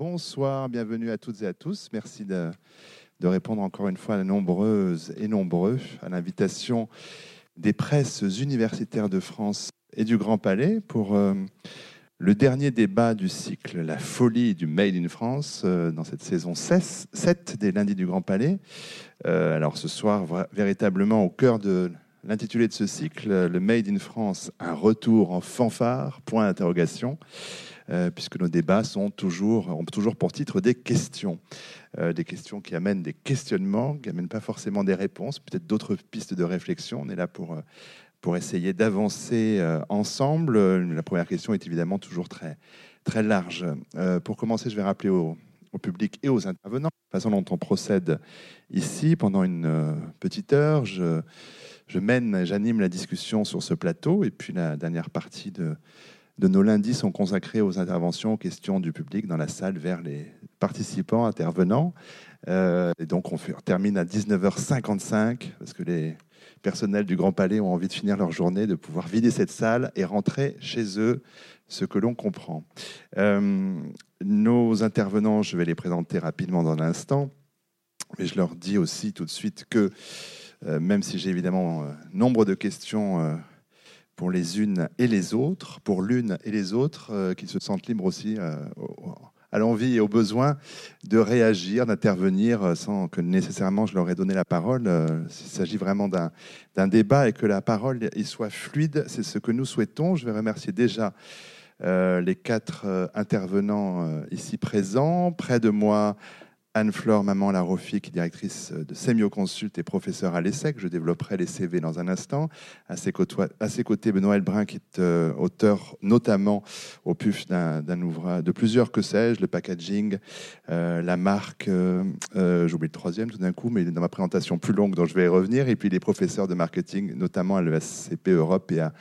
Bonsoir, bienvenue à toutes et à tous. Merci de, répondre encore une fois à nombreuses et nombreux à l'invitation des presses universitaires de France et du Grand Palais pour euh, le dernier débat du cycle La folie du Made in France euh, dans cette saison 7 des lundis du Grand Palais. Euh, alors ce soir, véritablement au cœur de l'intitulé de ce cycle, le Made in France, un retour en fanfare, point d'interrogation. Euh, puisque nos débats sont toujours, ont toujours pour titre des questions. Euh, des questions qui amènent des questionnements, qui n'amènent pas forcément des réponses, peut-être d'autres pistes de réflexion. On est là pour, euh, pour essayer d'avancer ensemble. La première question est évidemment toujours très, très large. pour commencer, je vais rappeler au, public et aux intervenants la façon dont on procède ici. Pendant une petite heure, je, je mène, j'anime la discussion sur ce plateau, et puis la dernière partie de, de nos lundis sont consacrés aux interventions, aux questions du public dans la salle vers les participants, intervenants. Euh, et donc on, termine à 19h55 parce que les personnels du Grand Palais ont envie de finir leur journée, de pouvoir vider cette salle et rentrer chez eux, ce que l'on comprend. Euh, nos intervenants, je vais les présenter rapidement dans l'instant, mais je leur dis aussi tout de suite que euh, même si j'ai évidemment nombre de questions pour les unes et les autres, pour l'une et les autres, euh, qui se sentent libres aussi euh, à l'envie et au besoin de réagir, d'intervenir euh, sans que nécessairement je leur ai donné la parole. Il s'agit vraiment d'un débat et que la parole y soit fluide, c'est ce que nous souhaitons. Je vais remercier déjà les quatre intervenants ici présents. Près de moi, Anne-Flore Maman Larofi, qui est directrice de Semio Consult et professeure à l'ESSEC. Je développerai les CV dans un instant. À ses, côtés, Benoît Elbrun, qui est euh, auteur notamment au PUF d'un ouvrage, de plusieurs que sais-je, le packaging, euh, la marque, euh, j'oublie le troisième tout d'un coup, mais il est dans ma présentation plus longue dont je vais y revenir. Et puis les professeurs de marketing, notamment à l'ESCP Europe et à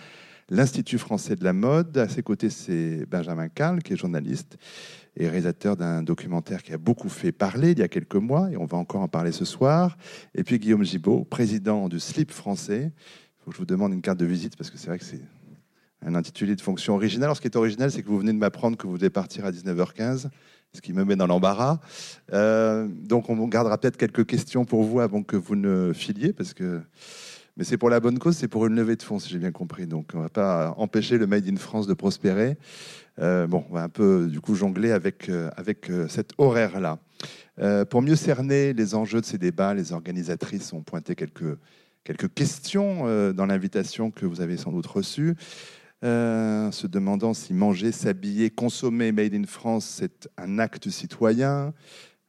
l'Institut français de la mode. À ses côtés, c'est Benjamin Carl, qui est journaliste et réalisateur d'un documentaire qui a beaucoup fait parler il y a quelques mois, et on va encore en parler ce soir. Et puis Guillaume Gibault, président du SLIP français. Il faut que je vous demande une carte de visite, parce que c'est vrai que c'est un intitulé de fonction originale. Alors, ce qui est original, c'est que vous venez de m'apprendre que vous devez partir à 19h15, ce qui me met dans l'embarras. Euh, donc, on gardera peut-être quelques questions pour vous avant que vous ne filiez, parce que mais c'est pour la bonne cause, c'est pour une levée de fonds, si j'ai bien compris. Donc, on ne va pas empêcher le Made in France de prospérer. Euh, bon, on va un peu du coup jongler avec, euh, avec euh, cet horaire-là. pour mieux cerner les enjeux de ces débats, les organisatrices ont pointé quelques, quelques questions dans l'invitation que vous avez sans doute reçue. se demandant si manger, s'habiller, consommer Made in France, c'est un acte citoyen,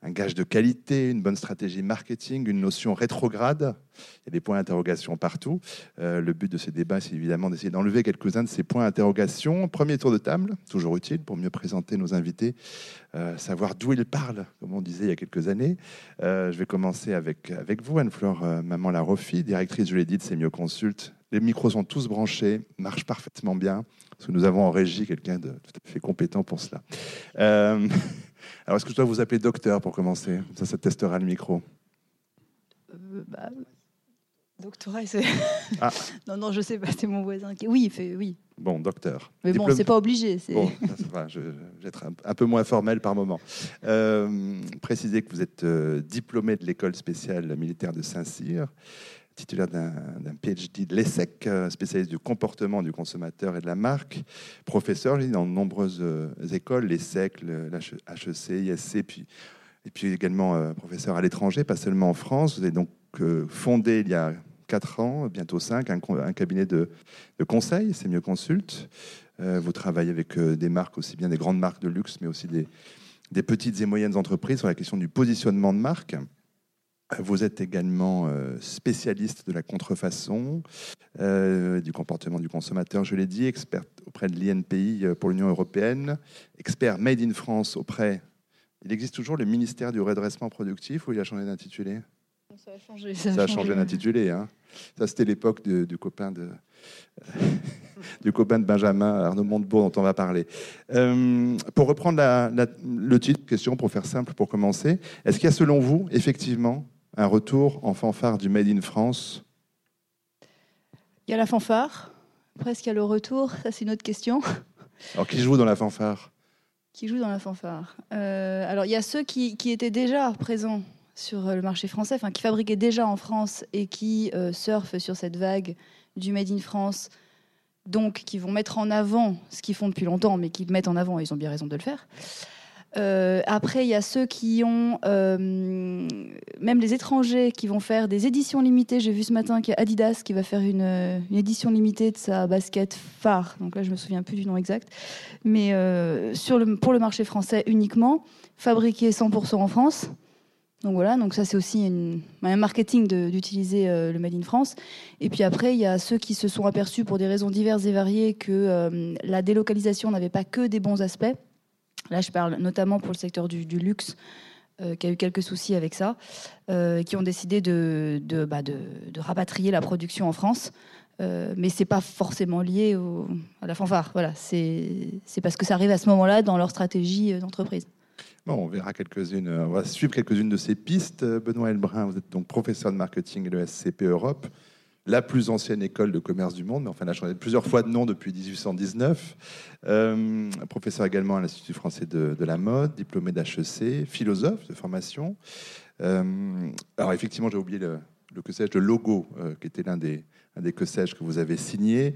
un gage de qualité, une bonne stratégie marketing, une notion rétrograde. Il y a des points d'interrogation partout. Euh, le but de ces débats, c'est évidemment d'essayer d'enlever quelques-uns de ces points d'interrogation. Premier tour de table, toujours utile pour mieux présenter nos invités, euh, savoir d'où ils parlent, comme on disait il y a quelques années. Euh, je vais commencer avec, avec vous, Anne-Flore Maman Larofi, directrice, je l'ai dit, de Mieux Consult. Les micros sont tous branchés, marchent parfaitement bien, parce que nous avons en régie quelqu'un de tout à fait compétent pour cela. Alors, est-ce que je dois vous appeler docteur pour commencer? Ça, ça testera le micro. Euh, bah, doctorat, c'est. Ah. non, non, je sais pas, c'est mon voisin qui. Oui, il fait oui. Bon, docteur. Mais bon, c'est pas obligé. Bon, je, vais être un, peu moins formel par moment. Euh, précisez que vous êtes euh, diplômé de l'école spéciale militaire de Saint-Cyr titulaire d'un PhD de l'ESSEC, euh, spécialiste du comportement du consommateur et de la marque, professeur dans de nombreuses euh, écoles, l'ESSEC, l'HEC, ISC, et puis également euh, professeur à l'étranger, pas seulement en France. Vous avez donc fondé il y a 4 ans, bientôt 5, un, cabinet de, conseil, c'est mieux consulte. vous travaillez avec des marques, aussi bien des grandes marques de luxe, mais aussi des, des petites et moyennes entreprises sur la question du positionnement de marque. Vous êtes également euh, spécialiste de la contrefaçon, euh, du comportement du consommateur, je l'ai dit, expert auprès de l'INPI euh, pour l'Union européenne, expert Made in France auprès. Il existe toujours le ministère du redressement productif ou il a changé d'intitulé? Ça a changé. Ça, a changé, d'intitulé. Hein. Ça, c'était l'époque du copain de. du copain de Benjamin, Arnaud Montebourg, dont on va parler. pour reprendre le titre, question pour faire simple, pour commencer, est-ce qu'il y a selon vous, effectivement, un retour en fanfare du Made in France Il y a la fanfare. Presque il y a le retour. Ça, c'est une autre question. Alors, qui joue dans la fanfare? Qui jouent dans la fanfare? alors, il y a ceux qui, étaient déjà présents sur le marché français, enfin, qui fabriquaient déjà en France et qui surfent sur cette vague du Made in France, donc qui vont mettre en avant ce qu'ils font depuis longtemps, mais qui mettent en avant, et ils ont bien raison de le faire. Euh, après, il y a ceux qui ont, euh, même les étrangers, qui vont faire des éditions limitées. J'ai vu ce matin qu'il y a Adidas qui va faire une, une, édition limitée de sa basket phare. Donc là, je me souviens plus du nom exact. Mais euh, pour le marché français uniquement, fabriqué 100% en France. Donc voilà, donc ça c'est aussi un marketing d'utiliser euh, le Made in France. Et puis après, il y a ceux qui se sont aperçus pour des raisons diverses et variées que euh, la délocalisation n'avait pas que des bons aspects. Là, je parle notamment pour le secteur du, luxe, euh, qui a eu quelques soucis avec ça, qui ont décidé de, de, bah, rapatrier la production en France. mais c'est pas forcément lié à la fanfare. Voilà, c'est parce que ça arrive à ce moment-là dans leur stratégie d'entreprise on verra quelques-unes, on va suivre quelques-unes de ces pistes. Benoît Elbrun, vous êtes donc professeur de marketing à l'ESCP Europe, la plus ancienne école de commerce du monde, mais enfin, elle a changé plusieurs fois de nom depuis 1819. Euh, professeur également à l'Institut français de, la mode, diplômé d'HEC, philosophe de formation. Euh, alors, effectivement, j'ai oublié le, que sais-je, le logo, euh, qui était l'un des, que sais-je que vous avez signé,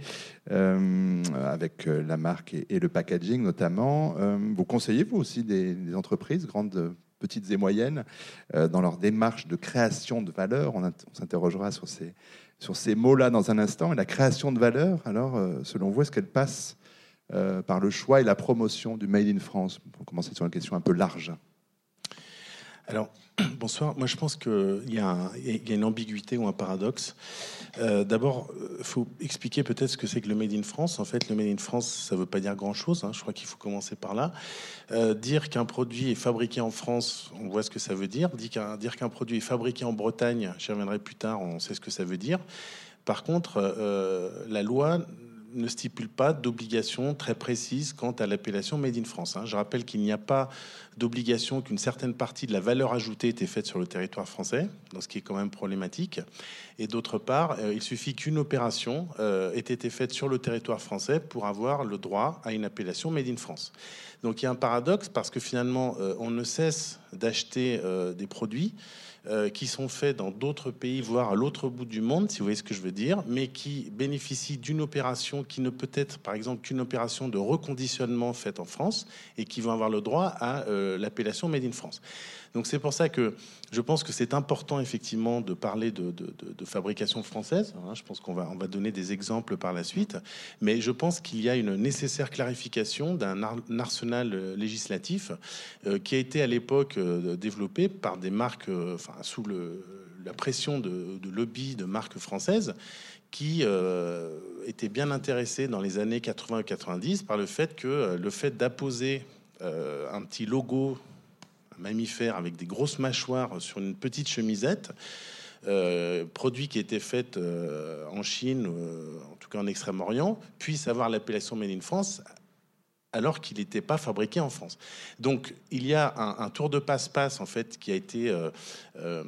avec la marque et, le packaging notamment. vous conseillez, vous aussi, des, entreprises, grandes, petites et moyennes, dans leur démarche de création de valeur? On, s'interrogera sur ces, sur ces mots-là dans un instant. Et la création de valeur, alors, selon vous, est-ce qu'elle passe par le choix et la promotion du Made in France? Pour commencer sur une question un peu large. Alors, bonsoir. Moi, je pense qu'il y, a une ambiguïté ou un paradoxe. Euh, d'abord, il euh, faut expliquer peut-être ce que c'est que le Made in France. En fait, le Made in France, ça ne veut pas dire grand-chose. Hein. Je crois qu'il faut commencer par là. Euh, dire qu'un produit est fabriqué en France, on voit ce que ça veut dire. Dire qu'un produit est fabriqué en Bretagne, j'y reviendrai plus tard, on sait ce que ça veut dire. Par contre, la loi ne stipule pas d'obligation très précise quant à l'appellation Made in France. Hein. Je rappelle qu'il n'y a pas d'obligation qu'une certaine partie de la valeur ajoutée était faite sur le territoire français, ce qui est quand même problématique. Et d'autre part, euh, il suffit qu'une opération euh, ait été faite sur le territoire français pour avoir le droit à une appellation Made in France. Donc il y a un paradoxe parce que finalement, euh, on ne cesse d'acheter des produits euh, qui sont faits dans d'autres pays, voire à l'autre bout du monde, si vous voyez ce que je veux dire, mais qui bénéficient d'une opération qui ne peut être, par exemple, qu'une opération de reconditionnement faite en France et qui vont avoir le droit à euh, l'appellation Made in France. Donc c'est pour ça que je pense que c'est important effectivement de parler de, fabrication française. Hein. je pense qu'on va, on va donner des exemples par la suite, mais je pense qu'il y a une nécessaire clarification d'un arsenal euh, législatif euh, qui a été à l'époque euh, développé par des marques, sous la pression de, lobby de marques françaises qui étaient bien intéressés dans les années 80 90 par le fait que le fait d'apposer un petit logo mammifère avec des grosses mâchoires sur une petite chemisette. Euh, produit qui était fait euh, en Chine, euh, en tout cas en Extrême-Orient, puisse avoir l'appellation Made in France alors qu'il n'était pas fabriqué en France. Donc il y a un, tour de passe-passe en fait qui a été, euh, euh,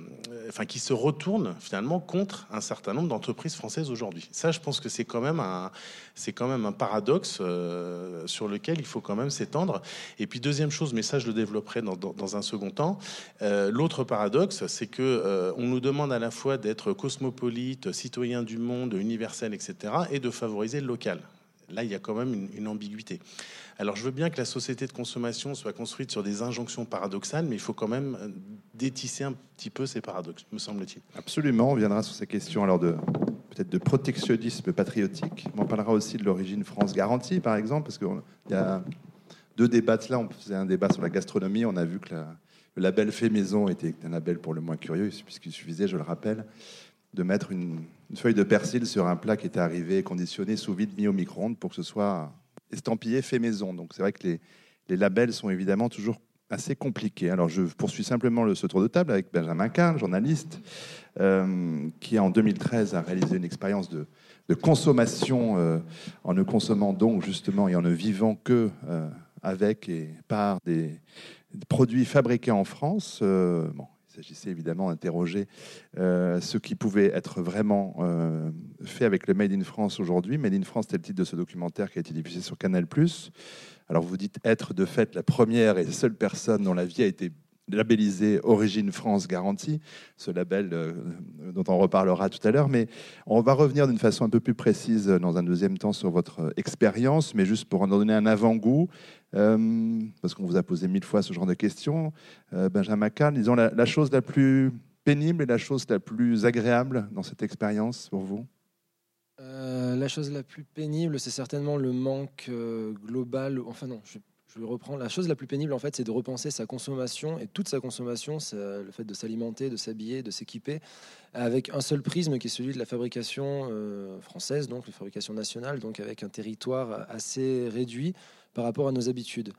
enfin qui se retourne finalement contre un certain nombre d'entreprises françaises aujourd'hui. Ça, je pense que c'est quand même un, c'est quand même un paradoxe euh, sur lequel il faut quand même s'étendre. Et puis deuxième chose, mais ça je le développerai dans, dans, un second temps. L'autre paradoxe, c'est que on nous demande à la fois d'être cosmopolite, citoyen du monde, universel, etc., et de favoriser le local. Là, il y a quand même une ambiguïté. Alors je veux bien que la société de consommation soit construite sur des injonctions paradoxales, mais il faut quand même euh, détisser un petit peu ces paradoxes, me semble-t-il. Absolument, on viendra sur ces questions alors de peut-être de protectionnisme patriotique. On parlera aussi de l'origine France garantie, par exemple, parce qu'il y a deux débats là. On faisait un débat sur la gastronomie. On a vu que le label fait maison était un label pour le moins curieux, puisqu'il suffisait, je le rappelle, de mettre une, une, feuille de persil sur un plat qui était arrivé conditionné sous vide mis au micro-ondes pour que ce soit estampillé fait maison. Donc c'est vrai que les, labels sont évidemment toujours assez compliqués. Alors je poursuis simplement le, ce tour de table avec Benjamin Kahn, journaliste, euh, qui en 2013 a réalisé une expérience de, de consommation euh, en ne consommant donc justement et en ne vivant que euh, avec et par des, produits fabriqués en France. bon, il s'agissait évidemment d'interroger euh, ce qui pouvait être vraiment euh, fait avec le Made in France aujourd'hui. Made in France, c'était le titre de ce documentaire qui a été diffusé sur Canal+. Alors vous dites être de fait la première et seule personne dont la vie a été labellisée Origine France Garantie, ce label euh, dont on reparlera tout à l'heure. Mais on va revenir d'une façon un peu plus précise dans un deuxième temps sur votre expérience, mais juste pour en donner un avant-goût, euh, parce qu'on vous a posé mille fois ce genre de questions. Euh, Benjamin Kahn, disons la, chose la plus pénible et la chose la plus agréable dans cette expérience pour vous? Euh, la chose la plus pénible, c'est certainement le manque euh, global. Enfin non, je, je reprends. La chose la plus pénible, en fait, c'est de repenser sa consommation et toute sa consommation, le fait de s'alimenter, de s'habiller, de s'équiper, avec un seul prisme qui est celui de la fabrication euh, française, donc la fabrication nationale, donc avec un territoire assez réduit par rapport à nos habitudes.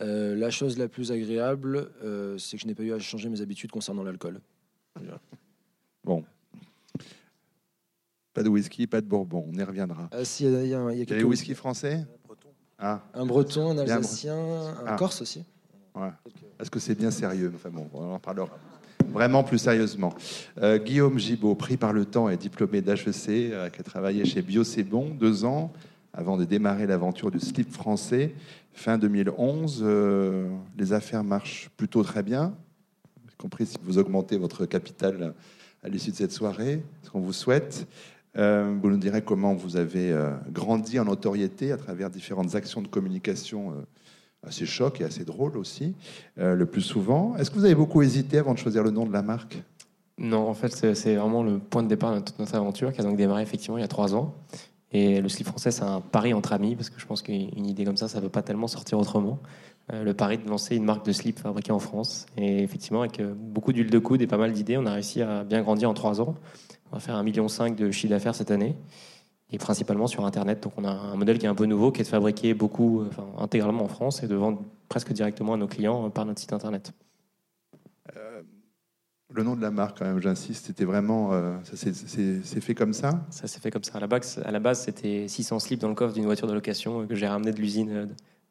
Euh, la chose la plus agréable, euh, c'est que je n'ai pas eu à changer mes habitudes concernant l'alcool. Bon. Pas de whisky, pas de bourbon, on y reviendra. Ah, si, il y a, y a- il y a Il y a quelques- les whisky français? Ah, Un breton, un alsacien, un Ah. corse aussi. ouais. Est-ce que c'est bien sérieux? Enfin bon, on en parlera. Vraiment plus sérieusement. Euh, Guillaume Gibaud, pris par le temps et diplômé d'HEC, euh, qui a travaillé chez Bio C'est Bon deux ans avant de démarrer l'aventure du slip français. Fin 2011, euh, les affaires marchent plutôt très bien, y compris si vous augmentez votre capital à l'issue de cette soirée, ce qu'on vous souhaite. Euh, vous nous direz comment vous avez euh, grandi en notoriété à travers différentes actions de communication euh, assez chocs et assez drôles aussi, le plus souvent. Est-ce que vous avez beaucoup hésité avant de choisir le nom de la marque? Non, en fait, c'est vraiment le point de départ de toute notre aventure qui a donc démarré effectivement il y a trois ans. Et le slip français, c'est un pari entre amis, parce que je pense qu'une idée comme ça, ça ne peut pas tellement sortir autrement. Euh, le pari de lancer une marque de slip fabriquée en France. Et effectivement, avec euh, beaucoup d'huile de coude et pas mal d'idées, on a réussi à bien grandir en trois ans. On va faire 1,5 million de chiffre d'affaires cette année, et principalement sur Internet. Donc on a un modèle qui est un peu nouveau, qui est de fabriquer beaucoup, euh, enfin, intégralement en France et de vendre presque directement à nos clients par notre site Internet. Le nom de la marque, quand même, j'insiste, c'était vraiment. euh, ça fait comme ça? Ça s'est fait comme ça. À la base, c'était 600 slips dans le coffre d'une voiture de location euh, que j'ai ramené de l'usine euh,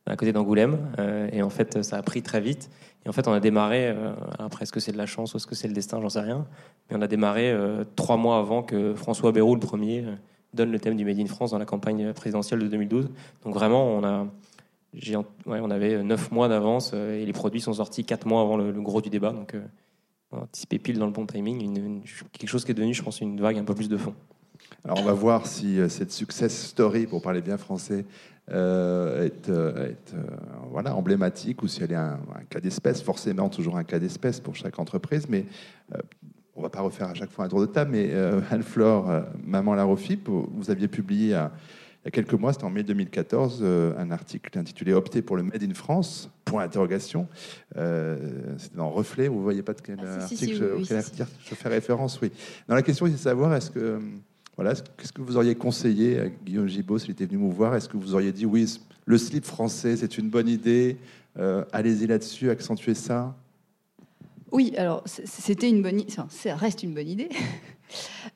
à côté d'Angoulême. Euh, et en fait, ça a pris très vite. Et en fait, on a démarré, après, est-ce que c'est de la chance ou est-ce que c'est le destin, j'en sais rien. Mais on a démarré trois mois avant que François Bayrou, le premier, donne le thème du Made in France dans la campagne présidentielle de 2012. Donc vraiment, on a. on avait neuf mois d'avance et les produits sont sortis quatre mois avant le, le gros du débat. Donc, on a anticipé pile dans le bon timing. Quelque chose qui est devenu, je pense, une vague un peu plus de fond. Alors, on va voir si euh, cette success story, pour parler bien français, euh, est, euh, voilà, emblématique ou si elle est un, un cas d'espèce. Forcément, toujours un cas d'espèce pour chaque entreprise, mais on va pas refaire à chaque fois un tour de table. Mais Anne-Flore, Maman Larofip, vous aviez publié il y a quelques mois, c'était en mai 2014, euh, un article intitulé Opter pour le Made in France Point d'interrogation. Euh, c'était dans Reflet, vous ne voyez pas de quel Ah, si, si, article je, oui, si, fais référence, oui. Dans la question, c'est de savoir, est-ce que, euh, voilà, est-ce- qu'est-ce que vous auriez conseillé à Guillaume Gibault s'il était venu vous voir? Est-ce que vous auriez dit, oui, le slip français, c'est une bonne idée, euh, allez-y là-dessus, accentuez ça? Oui, alors c'était une bonne, enfin, ça reste une bonne idée.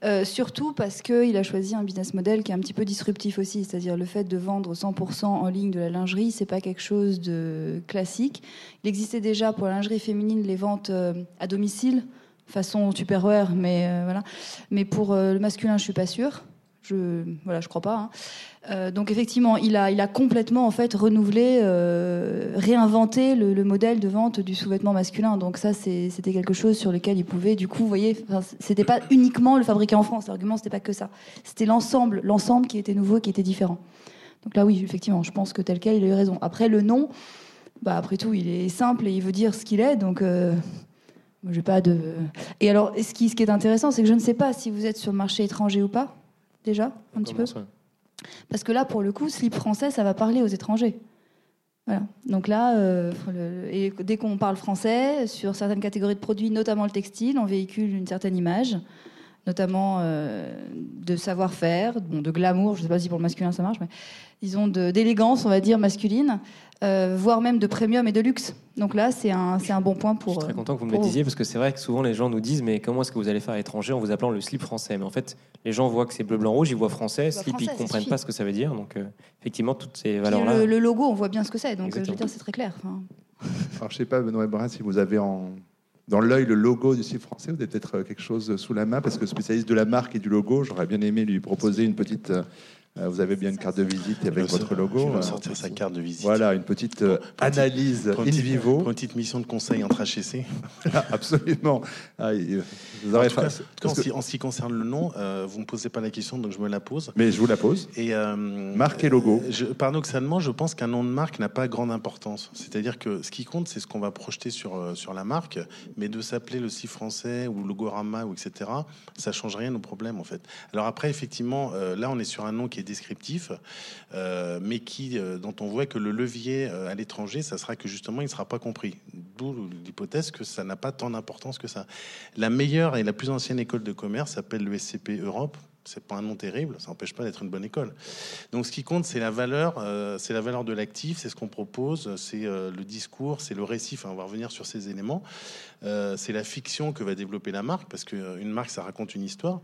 Euh, surtout parce qu'il a choisi un business model qui est un petit peu disruptif aussi, c'est-à-dire le fait de vendre 100% en ligne de la lingerie, c'est pas quelque chose de classique. Il existait déjà pour la lingerie féminine les ventes euh, à domicile, façon Tupperware, mais euh, voilà. Mais pour le masculin, je suis pas sûre. Je voilà, je crois pas. hein. Euh, donc effectivement, il a, il a complètement en fait renouvelé, euh, réinventé le, le modèle de vente du sous-vêtement masculin. Donc ça, c'était quelque chose sur lequel il pouvait, du coup, vous voyez, c'était pas uniquement le fabriquer en France. L'argument, c'était pas que ça. C'était l'ensemble, l'ensemble qui était nouveau, qui était différent. Donc là, oui, effectivement, je pense que tel quel, il a eu raison. Après, le nom, bah après tout, il est simple et il veut dire ce qu'il est. Donc euh, j'ai pas de. Et alors, ce qui, ce qui est intéressant, c'est que je ne sais pas si vous êtes sur le marché étranger ou pas. Déjà, un petit peu. Parce que là, pour le coup, slip français, ça va parler aux étrangers. Voilà. Donc là, euh, le- et dès qu'on parle français, sur certaines catégories de produits, notamment le textile, on véhicule une certaine image, notamment euh, de savoir-faire, bon, de glamour, je ne sais pas si pour le masculin ça marche, mais disons d'élégance, on va dire, masculine, euh, voire même de premium et de luxe. Donc là, c'est un, c'est un bon point Je pour... suis très euh, content que vous me le disiez parce que c'est vrai que souvent les gens nous disent mais comment est-ce que vous allez faire à l'étranger en vous appelant le slip français? Mais en fait, les gens voient que c'est bleu, blanc, rouge, ils voient français, voient slip, français, ils ça comprennent pas ce que ça veut dire. Donc euh, effectivement, toutes ces valeurs-là. le, le logo, on voit bien ce que c'est, donc euh, je veux Exactement. dire, c'est très clair. Enfin, Alors, je sais pas, Benoît Brun, si vous avez en, dans l'œil le logo du slip français, vous avez peut-être euh, quelque chose sous la main, parce que spécialiste de la marque et du logo, j'aurais bien aimé lui proposer une petite, euh, Euh, Vous avez bien une carte de visite avec votre logo. Il va euh, sortir sa carte de visite. Voilà, une petite euh, Pour- analyse Pour in vivo. pour une petite mission de conseil entre HEC. Absolument. Ah, il- vous En tout cas, en, que- ce qui- en ce qui concerne le nom, euh, vous ne me posez pas la question, donc je me la pose. Mais je vous la pose. Et, euh, Marque et logo. Je, paradoxalement, je pense qu'un nom de marque n'a pas grande importance. C'est-à-dire que ce qui compte, c'est ce qu'on va projeter sur, euh, sur la marque, mais de s'appeler le si français ou Logorama ou etc., ça change rien au problème en fait. Alors après, effectivement, euh, là, on est sur un nom qui descriptif, euh, mais qui, euh, dont on voit que le levier euh, à l'étranger, ça sera que justement, il ne sera pas compris. D'où l'hypothèse que ça n'a pas tant d'importance que ça. La meilleure et la plus ancienne école de commerce s'appelle le SCP Europe. C'est pas un nom terrible, ça n'empêche pas d'être une bonne école. Donc ce qui compte, c'est la valeur, euh, c'est la valeur de l'actif, c'est ce qu'on propose, c'est euh, le discours, c'est le récit. Enfin, on va revenir sur ces éléments. Euh, c'est la fiction que va développer la marque, parce qu'une marque, ça raconte une histoire.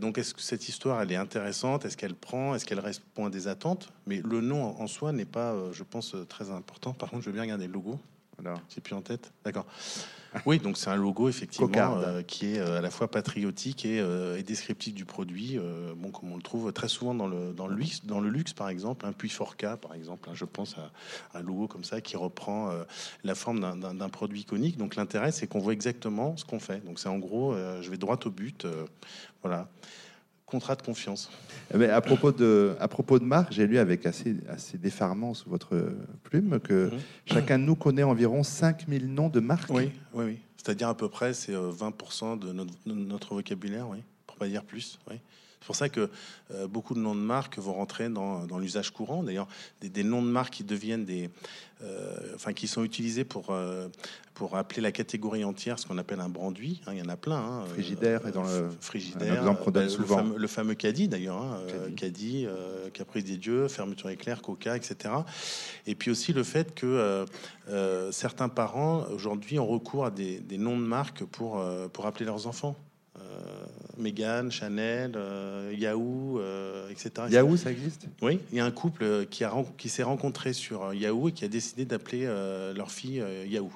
Donc est-ce que cette histoire, elle est intéressante? Est-ce qu'elle prend? Est-ce qu'elle répond à des attentes? Mais le nom en soi n'est pas, je pense, très important. Par contre, je veux bien regarder le logo. Voilà. J'ai plus en tête. D'accord. Oui, donc c'est un logo effectivement euh, qui est euh, à la fois patriotique et, euh, et descriptif du produit. euh, bon, comme on le trouve très souvent dans le dans le luxe, dans le luxe par exemple, un Puy Forca par exemple. hein, je pense à un logo comme ça qui reprend la forme d'un- produit iconique. Donc l'intérêt, c'est qu'on voit exactement ce qu'on fait. Donc c'est en gros, je vais droit au but. voilà. Contrat de confiance. Mais à propos de, à propos de marque, j'ai lu avec assez, assez d'effarement sous votre plume que Mhm. chacun de nous connaît environ 5000 noms de marques. Oui, oui, oui. C'est-à-dire à peu près, c'est euh, 20% de notre, de notre vocabulaire, oui, pour pas dire plus. Oui. C'est pour ça que euh, beaucoup de noms de marques vont rentrer dans, dans l'usage courant. D'ailleurs, des, des noms de marques qui deviennent des, euh, enfin, qui sont utilisés pour euh, pour appeler la catégorie entière, ce qu'on appelle un branduit. hein, il y en a plein. hein. Frigidaire est dans le- frigidaire. un exemple qu'on donne le souvent. fameux- Le fameux caddie d'ailleurs, hein, Caddie. Caprice des dieux, fermeture éclair, Coca, etc. Et puis aussi le fait que certains parents aujourd'hui ont recours à des, des noms de marques pour, pour appeler leurs enfants. Euh, Mégane, Chanel, euh, Yahoo, euh, etc. Yahoo, ça existe? Oui, il y a un couple qui, a, qui s'est rencontré sur Yahoo et qui a décidé d'appeler euh, leur fille Yahoo.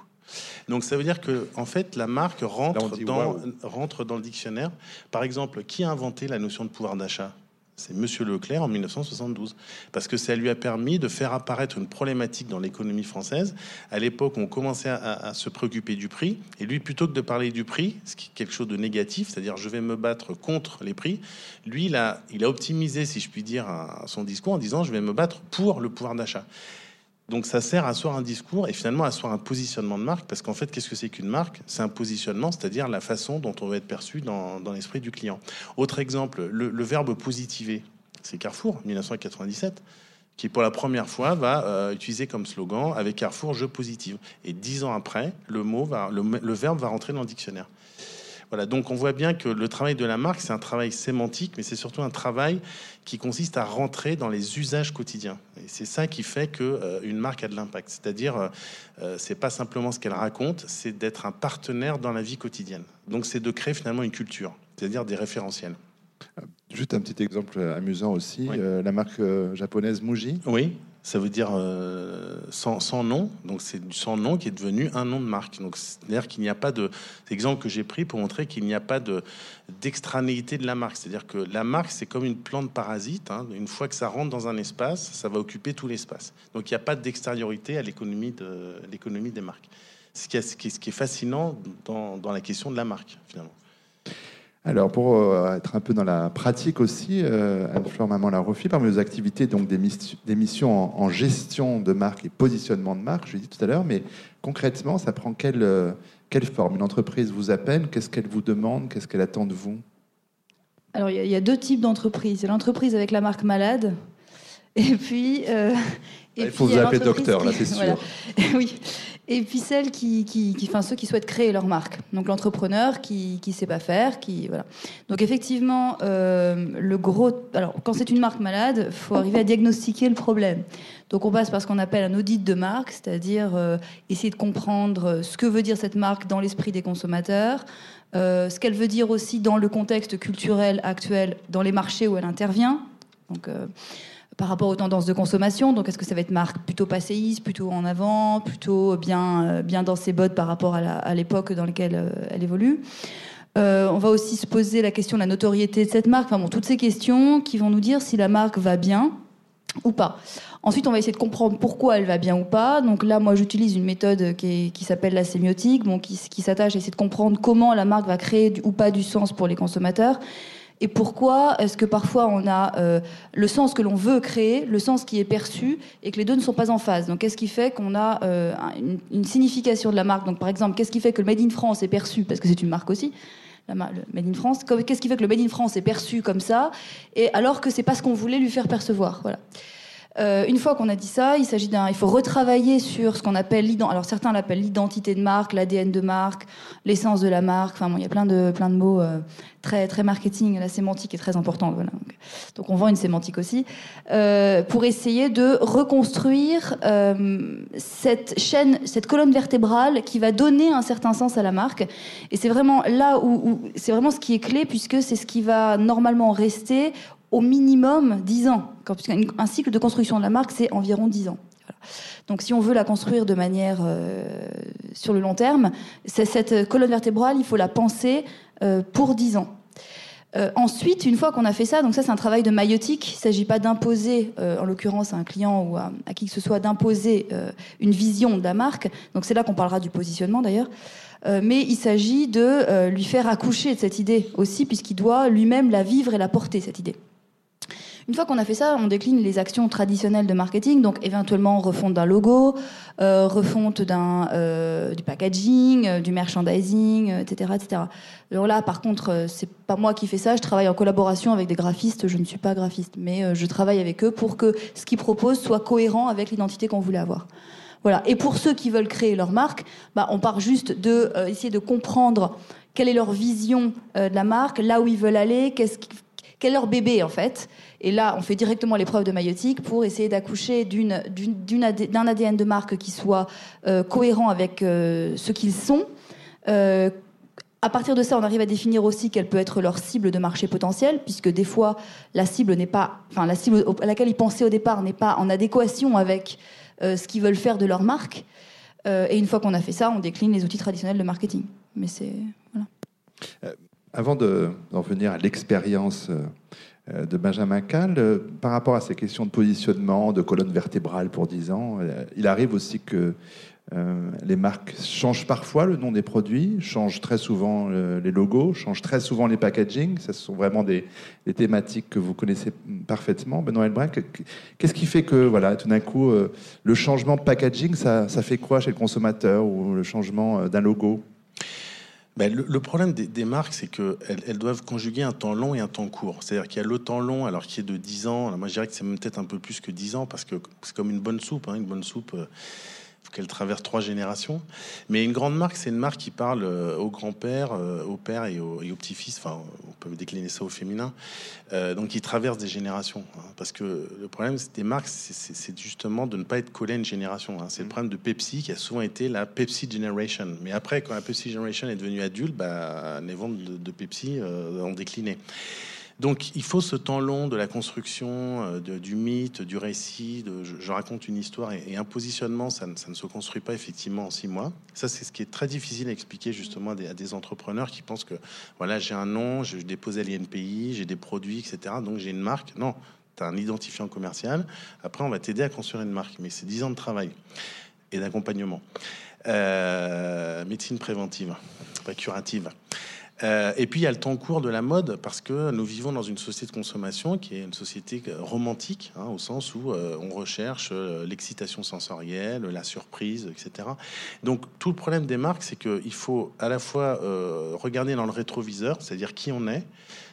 Donc ça veut dire que en fait la marque rentre dans, rentre dans le dictionnaire. Par exemple, qui a inventé la notion de pouvoir d'achat? C'est Monsieur Leclerc en 1972, parce que ça lui a permis de faire apparaître une problématique dans l'économie française. À l'époque, on commençait à, se préoccuper du prix, et lui, plutôt que de parler du prix, ce qui est quelque chose de négatif, c'est-à-dire je vais me battre contre les prix, lui, il a, optimisé, si je puis dire, son discours en disant je vais me battre pour le pouvoir d'achat. Donc ça sert à asseoir un discours et finalement à asseoir un positionnement de marque, parce qu'en fait, qu'est-ce que c'est qu'une marque? C'est un positionnement, c'est-à-dire la façon dont on va être perçu dans, l'esprit du client. Autre exemple, le, verbe positiver, c'est Carrefour, 1997, qui pour la première fois va euh, utiliser comme slogan avec Carrefour, je positive. Et dix ans après, le mot va, le verbe va rentrer dans le dictionnaire. Voilà, donc on voit bien que le travail de la marque, c'est un travail sémantique, mais c'est surtout un travail qui consiste à rentrer dans les usages quotidiens. Et c'est ça qui fait que euh, une marque a de l'impact. C'est-à-dire, euh, euh, c'est pas simplement ce qu'elle raconte, c'est d'être un partenaire dans la vie quotidienne. Donc c'est de créer finalement une culture, c'est-à-dire des référentiels. Juste un petit exemple amusant aussi. Oui. euh, la marque euh, japonaise Muji. Oui, ça veut dire euh, sans, nom. Donc c'est du sans nom qui est devenu un nom de marque. Donc c'est-à-dire qu'il n'y a pas de que j'ai pris pour montrer qu'il n'y a pas de d'extranéité de la marque. C'est-à-dire que la marque c'est comme une plante parasite. hein. Une fois que ça rentre dans un espace, ça va occuper tout l'espace. Donc il n'y a pas d'extériorité à l'économie de des marques. Ce qui est, ce qui est, fascinant dans la question de la marque finalement. Alors, pour euh, être un peu dans la pratique aussi, euh, Anne-Fleur Maman Larofi, parmi nos activités, donc des, mis- des missions en, gestion de marque et positionnement de marque, je l'ai dit tout à l'heure, mais concrètement, ça prend quelle, euh, quelle forme? Une entreprise vous appelle, qu'est-ce qu'elle vous demande, qu'est-ce qu'elle attend de vous? Alors, il y, y a deux types d'entreprises. Il y a l'entreprise avec la marque malade. Et puis. Euh, et Il faut il vous appeler docteur, là, c'est sûr. voilà. oui. Et puis celles qui, qui, qui- enfin ceux qui souhaitent créer leur marque. Donc l'entrepreneur qui qui sait pas faire, qui voilà. Donc effectivement, euh, le gros. Alors quand c'est une marque malade, faut arriver à diagnostiquer le problème. Donc on passe par ce qu'on appelle un audit de marque, c'est-à-dire euh, essayer de comprendre ce que veut dire cette marque dans l'esprit des consommateurs, euh, ce qu'elle veut dire aussi dans le contexte culturel actuel, dans les marchés où elle intervient. Donc euh, par rapport aux tendances de consommation. Donc, est-ce que ça va être marque plutôt passéiste, plutôt en avant, plutôt bien, euh, bien dans ses bottes par rapport à l'époque dans laquelle euh, elle évolue? Euh, on va aussi se poser la question de la notoriété de cette marque. Enfin bon, toutes ces questions qui vont nous dire si la marque va bien ou pas. Ensuite, on va essayer de comprendre pourquoi elle va bien ou pas. Donc là, moi, j'utilise une méthode qui, s'appelle la sémiotique, qui, s'attache à essayer de comprendre comment la marque va créer ou pas du sens pour les consommateurs. Et pourquoi est-ce que parfois on a euh, le sens que l'on veut créer, le sens qui est perçu, et que les deux ne sont pas en phase? Donc qu'est-ce qui fait qu'on a euh, une, une, signification de la marque? Donc par exemple, qu'est-ce qui fait que le Made in France est perçu, parce que c'est une marque aussi, le Made in France, qu'est-ce qui fait que le Made in France est perçu comme ça, et alors que c'est pas ce qu'on voulait lui faire percevoir? Voilà. Euh, une fois qu'on a dit ça, il s'agit d'un, il faut retravailler sur ce qu'on appelle l'identité. Alors certains l'appellent l'identité de marque, l'ADN de marque, l'essence de la marque. Enfin bon, il y a plein de plein de mots euh, très très marketing. La sémantique est très importante. Voilà. Donc, on vend une sémantique aussi euh, pour essayer de reconstruire euh, cette chaîne, cette colonne vertébrale qui va donner un certain sens à la marque. Et c'est vraiment là où, où c'est vraiment ce qui est clé puisque c'est ce qui va normalement rester au minimum 10 ans. Un cycle de construction de la marque, c'est environ 10 ans. Donc si on veut la construire de manière euh, sur le long terme, cette colonne vertébrale, il faut la penser euh, pour 10 ans. Euh, ensuite, une fois qu'on a fait ça, donc ça c'est un travail de maïotique, il ne s'agit pas d'imposer, en l'occurrence à un client ou à, à qui que ce soit, d'imposer une vision de la marque. Donc c'est là qu'on parlera du positionnement d'ailleurs. mais il s'agit de lui faire accoucher de cette idée aussi, puisqu'il doit lui-même la vivre et la porter, cette idée. Une fois qu'on a fait ça, on décline les actions traditionnelles de marketing, donc éventuellement refonte d'un logo, euh, refonte d'un euh, du packaging, euh, du merchandising, etc., etc. Alors là, par contre, c'est pas moi qui fais ça. Je travaille en collaboration avec des graphistes. Je ne suis pas graphiste, mais je travaille avec eux pour que ce qu'ils proposent soit cohérent avec l'identité qu'on voulait avoir. Voilà. Et pour ceux qui veulent créer leur marque, bah, on part juste de essayer de comprendre quelle est leur vision de la marque, là où ils veulent aller, quel est leur bébé en fait. Et là, on fait directement l'épreuve de maïotique pour essayer d'accoucher d'un ADN de marque qui soit euh, cohérent avec euh, ce qu'ils sont. Euh, à partir de ça, on arrive à définir aussi quelle peut être leur cible de marché potentiel, puisque des fois, la cible n'est pas, enfin, la cible à laquelle ils pensaient au départ n'est pas en adéquation avec ce qu'ils veulent faire de leur marque. et une fois qu'on a fait ça, on décline les outils traditionnels de marketing. Mais c'est voilà. avant d'en venir à l'expérience euh, de Benjamin Cal. Euh, par rapport à ces questions de positionnement, de colonne vertébrale pour 10 ans, euh, il arrive aussi que les marques changent parfois le nom des produits, changent très souvent les logos, changent très souvent les packaging. Ce sont vraiment des, thématiques que vous connaissez parfaitement. Benoît Elbrun, qu'est-ce qui fait que, voilà, tout d'un coup, le changement de packaging, ça, ça fait quoi chez le consommateur ou le changement d'un logo? Ben, le, problème des, marques, c'est qu'elles elles doivent conjuguer un temps long et un temps court. C'est-à-dire qu'il y a le temps long, alors qui est de 10 ans. moi, je dirais que c'est peut-être un peu plus que 10 ans, parce que c'est comme une bonne soupe. Hein, une bonne soupe, euh, qu'elle traverse trois générations. Mais une grande marque, c'est une marque qui parle euh, au grand-père, euh, au père et au, petit-fils. Enfin, on peut décliner ça au féminin. Euh, donc, qui traverse des générations. Hein. parce que le problème des marques, c'est justement de ne pas être collé à une génération. Hein. C'est le problème de Pepsi, qui a souvent été la Pepsi Generation. Mais après, quand la Pepsi Generation est devenue adulte, bah, les ventes de, de Pepsi ont décliné. Donc il faut ce temps long de la construction, euh, du mythe, du récit. Je, raconte une histoire et, un positionnement, ça ne, se construit pas effectivement en six mois. Ça, c'est ce qui est très difficile à expliquer justement à des, entrepreneurs qui pensent que voilà, j'ai un nom, je, dépose à l'INPI, j'ai des produits, etc. Donc j'ai une marque. Non, tu as un identifiant commercial. Après, on va t'aider à construire une marque. Mais c'est dix ans de travail et d'accompagnement. Euh, médecine préventive, pas curative. Euh, et puis il y a le temps court de la mode parce que nous vivons dans une société de consommation qui est une société romantique hein, au sens où euh, on recherche euh, l'excitation sensorielle, la surprise, etc. Donc tout le problème des marques, c'est qu'il faut à la fois regarder dans le rétroviseur, c'est-à-dire qui on est,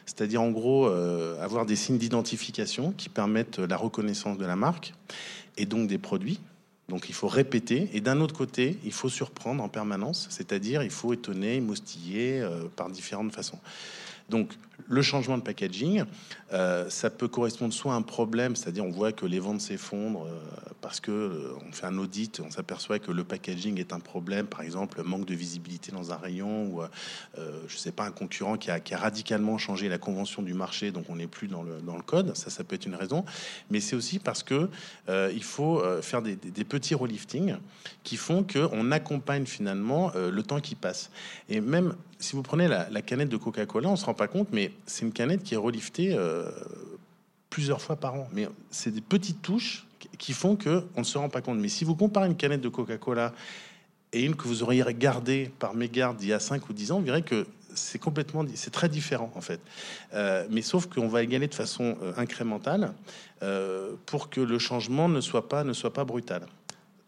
c'est-à-dire en gros avoir des signes d'identification qui permettent la reconnaissance de la marque et donc des produits. Donc il faut répéter. Et d'un autre côté, il faut surprendre en permanence, c'est-à-dire il faut étonner, moustiller euh, par différentes façons. Donc, le changement de packaging, euh, ça peut correspondre soit à un problème, c'est-à-dire on voit que les ventes s'effondrent euh, parce que euh, on fait un audit, on s'aperçoit que le packaging est un problème, par exemple manque de visibilité dans un rayon ou je sais pas un concurrent qui a, radicalement changé la convention du marché, donc on n'est plus dans le, code. Ça, ça peut être une raison, mais c'est aussi parce que il faut faire des, des, petits reliftings qui font que on accompagne finalement le temps qui passe. Et même si vous prenez la, canette de Coca-Cola, on se rend pas compte, mais c'est une canette qui est reliftée euh, plusieurs fois par an. Mais c'est des petites touches qui font que on ne se rend pas compte. Mais si vous comparez une canette de Coca-Cola et une que vous auriez regardée par mégarde il y a 5 ou 10 ans, vous verrez que c'est complètement, c'est très différent en fait. Euh, mais sauf qu'on va égaler de façon euh, incrémentale pour que le changement ne soit pas, ne soit pas brutal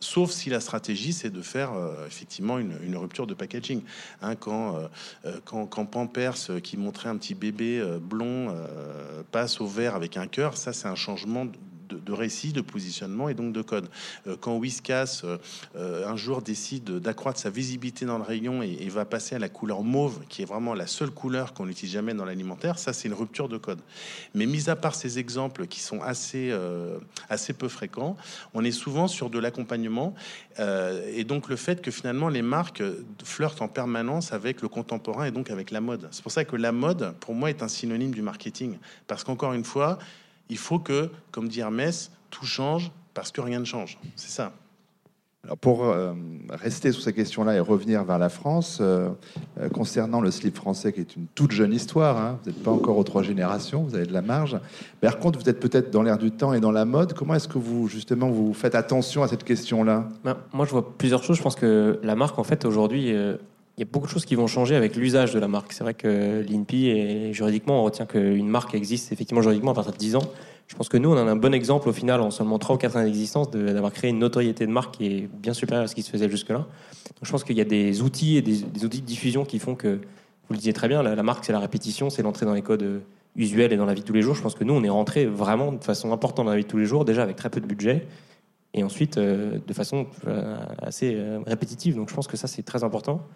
sauf si la stratégie c'est de faire euh, effectivement une, rupture de packaging. Hein, quand, euh, euh, quand, quand, Pampers, qui montrait un petit bébé blond, passe au vert avec un cœur, ça c'est un changement de, récit, de positionnement et donc de code. Euh, quand Whiskas euh, euh, un jour décide d'accroître sa visibilité dans le rayon et, va passer à la couleur mauve, qui est vraiment la seule couleur qu'on n'utilise jamais dans l'alimentaire, ça c'est une rupture de code. Mais mis à part ces exemples qui sont assez, assez peu fréquents, on est souvent sur de l'accompagnement et donc le fait que finalement les marques flirtent en permanence avec le contemporain et donc avec la mode. C'est pour ça que la mode, pour moi, est un synonyme du marketing. Parce qu'encore une fois, il faut que, comme dit Hermès, tout change parce que rien ne change. C'est ça. Alors pour euh, rester sur ces questions-là et revenir vers la France, euh, euh, concernant le slip français, qui est une toute jeune histoire, hein, vous n'êtes pas encore aux trois générations, vous avez de la marge. Mais par contre, vous êtes peut-être dans l'air du temps et dans la mode. Comment est-ce que vous, justement, vous faites attention à cette question-là? Ben, Moi, je vois plusieurs choses. Je pense que la marque, en fait, aujourd'hui, il y a beaucoup de choses qui vont changer avec l'usage de la marque. C'est vrai que l'INPI, et juridiquement, on retient qu'une marque existe effectivement juridiquement à partir de 10 ans. Je pense que nous, on a un bon exemple au final, en seulement 3 ou 4 ans d'existence, d'avoir créé une notoriété de marque qui est bien supérieure à ce qui se faisait jusque-là. Donc je pense qu'il y a des outils et des, outils de diffusion qui font que, vous le disiez très bien, la, marque, c'est la répétition, c'est l'entrée dans les codes usuels et dans la vie de tous les jours. Je pense que nous, on est rentré vraiment de façon importante dans la vie de tous les jours, déjà avec très peu de budget, et ensuite euh, de façon euh, assez euh, répétitive. Donc je pense que ça, c'est très important.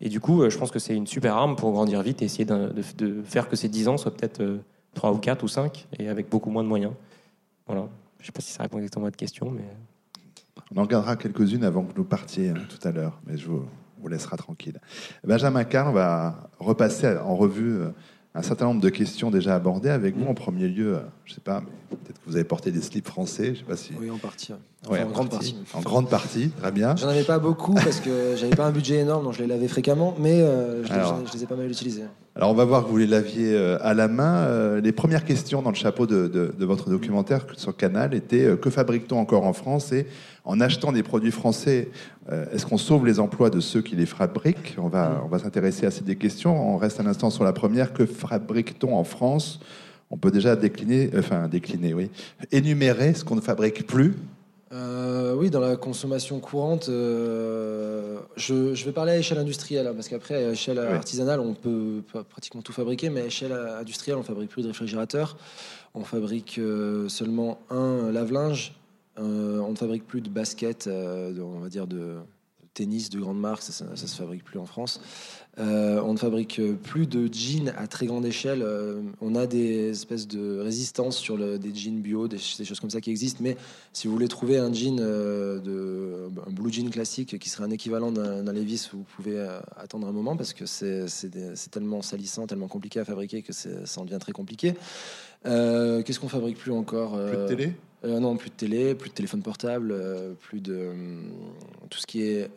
Et du coup, euh, je pense que c'est une super arme pour grandir vite et essayer de, faire que ces 10 ans soient peut-être 3 euh, ou 4 ou 5 et avec beaucoup moins de moyens. Voilà. Je ne sais pas si ça répond exactement à votre question, mais. On en gardera quelques-unes avant que nous partiez hein, tout à l'heure, mais je vous, vous laissera tranquille. Benjamin Carl va repasser en revue euh, un certain nombre de questions déjà abordées avec vous. En premier lieu, euh, je sais pas, peut-être que vous avez porté des slips français, je sais pas si. Oui, en partie. en, grande partie. En grande partie, très bien. J'en avais pas beaucoup parce que j'avais pas un budget énorme, donc je les lavais fréquemment, mais euh, je, je, les ai pas mal utilisés. Alors on va voir que vous les laviez euh, à la main. Euh, les premières questions dans le chapeau de, votre documentaire sur Canal étaient euh, que fabrique-t-on encore en France Et en achetant des produits français, est-ce qu'on sauve les emplois de ceux qui les fabriquent? On va, on va s'intéresser à ces deux questions. On reste un instant sur la première. Que fabrique-t-on en France? On peut déjà décliner, enfin décliner, oui, énumérer ce qu'on ne fabrique plus euh, oui, dans la consommation courante, euh, je, vais parler à échelle industrielle, hein, parce qu'après, à échelle artisanale, on peut pratiquement tout fabriquer, mais à échelle industrielle, on fabrique plus de réfrigérateurs, on fabrique euh, seulement un lave-linge, on ne fabrique plus de baskets, on va dire de tennis de grande marque, ça, ne se fabrique plus en France. Euh, on ne fabrique plus de jeans à très grande échelle. Euh, on a des espèces de résistance sur des jeans bio, des, choses comme ça qui existent. Mais si vous voulez trouver un jean, euh, de, un blue jean classique qui serait un équivalent d'un Levis, vous pouvez attendre un moment parce que c'est tellement salissant, tellement compliqué à fabriquer que ça en devient très compliqué. Qu'est-ce qu'on fabrique plus encore Plus de télé? Non, plus de télé, plus de téléphone portable, plus de tout ce qui est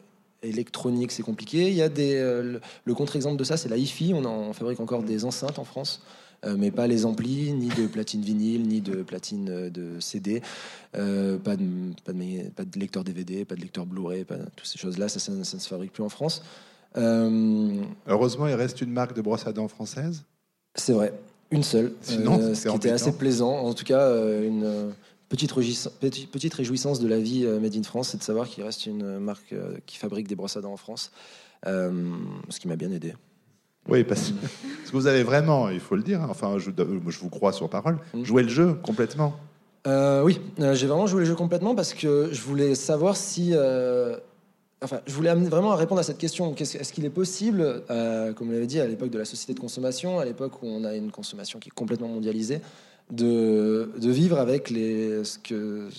électronique, c'est compliqué. Il y a des, euh, le contre-exemple de ça, c'est la hi-fi. On, en, fabrique encore des enceintes en France. Euh, mais pas les amplis, ni de platine vinyle, ni de platine euh, de CD, pas, de, pas, de, pas, de, lecteur DVD, pas de lecteur Blu-ray, pas toutes ces choses-là, ça, ça, ne se fabrique plus en France. Heureusement, il reste une marque de brosse à dents française. C'est vrai, une seule. Sinon, ce qui était assez plaisant, en tout cas, une petite, petite, réjouissance de la vie euh, Made in France, c'est de savoir qu'il reste une marque euh, qui fabrique des brosses à dents en France, euh, ce qui m'a bien aidé. Oui, parce, que vous avez vraiment, il faut le dire, hein, enfin, je, je vous crois sur parole, mm. joué le jeu complètement. oui, j'ai vraiment joué le jeu complètement parce que je voulais savoir si enfin, je voulais amener vraiment à répondre à cette question. Est-ce qu'il est possible, comme vous l'avez dit, à l'époque de la société de consommation, à l'époque où on a une consommation qui est complètement mondialisée, de, de vivre avec les, ce que,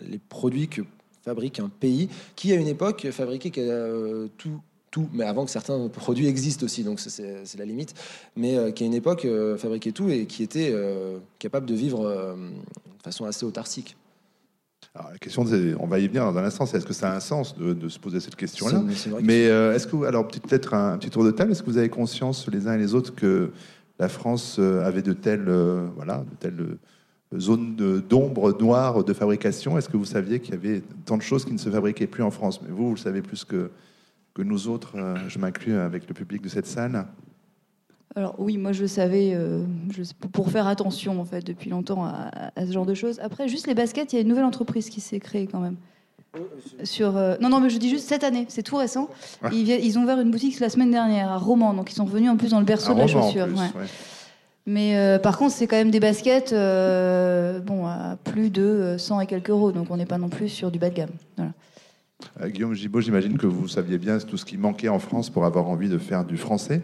les produits que fabrique un pays qui, à une époque, fabriquait euh, tout, tout, mais avant que certains produits existent aussi, donc c'est la limite, mais euh, qui à une époque euh, fabriquait tout et qui était capable de vivre de façon assez autarcique. Alors, la question, on va y venir dans un instant, c'est est-ce que ça a un sens de, se poser cette question-là? Mais est-ce que, alors peut-être un petit tour de table, est-ce que vous avez conscience les uns et les autres que la France avait de telles, voilà, de telles zone d'ombre noire de fabrication. Est-ce que vous saviez qu'il y avait tant de choses qui ne se fabriquaient plus en France? Mais vous, vous le savez plus que, que nous autres, euh, je m'inclus avec le public de cette salle. Alors oui, moi je savais, euh, je, pour faire attention en fait depuis longtemps à, ce genre de choses. Après, juste les baskets, il y a une nouvelle entreprise qui s'est créée quand même. Sur, euh, non, non, mais je dis juste cette année, c'est tout récent. Ils, ils, ont ouvert une boutique la semaine dernière à Romans, donc ils sont venus en plus dans le berceau de la chaussure. Mais euh, par contre, c'est quand même des baskets euh, bon, à plus de 100 et quelques euros, donc on n'est pas non plus sur du bas de gamme. Euh, Guillaume Gibaud, j'imagine que vous saviez bien tout ce qui manquait en France pour avoir envie de faire du français?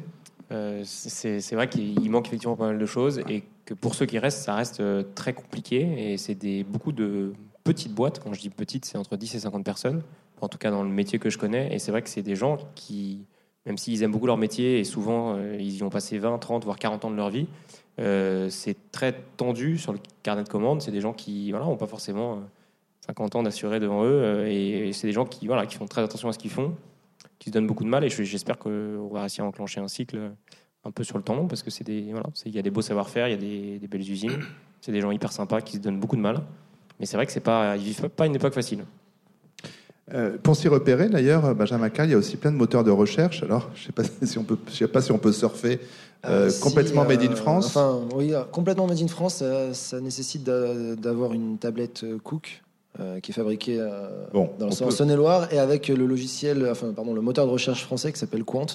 c'est vrai qu'il manque effectivement pas mal de choses et que pour ceux qui restent, ça reste très compliqué et c'est des, beaucoup de petites boîtes. Quand je dis petites, c'est entre 10 et 50 personnes, en tout cas dans le métier que je connais. Et c'est vrai que c'est des gens qui même s'ils aiment beaucoup leur métier et souvent euh, ils y ont passé 20, 30, voire 40 ans de leur vie, euh, c'est très tendu sur le carnet de commandes. C'est des gens qui n'ont pas forcément 50 euh, ans d'assuré devant eux et, c'est des gens qui, voilà, qui font très attention à ce qu'ils font, qui se donnent beaucoup de mal et j'espère qu'on va réussir à enclencher un cycle un peu sur le temps long parce que c'est des voilà, il y a des beaux savoir-faire, il y a des, belles usines, c'est des gens hyper sympas qui se donnent beaucoup de mal. Mais c'est vrai que c'est pas, ils vivent pas une époque facile. Euh, pour s'y repérer, d'ailleurs, Benjamin Carr, il y a aussi plein de moteurs de recherche. Alors, je ne sais, pas si on peut, je sais pas si on peut surfer euh, euh, complètement Made in France. Enfin, oui, complètement Made in France, ça, nécessite d'avoir une tablette Cook. qui est fabriquée bon, dans le Saône-et-Loire et avec le logiciel, enfin pardon, le moteur de recherche français qui s'appelle Quant,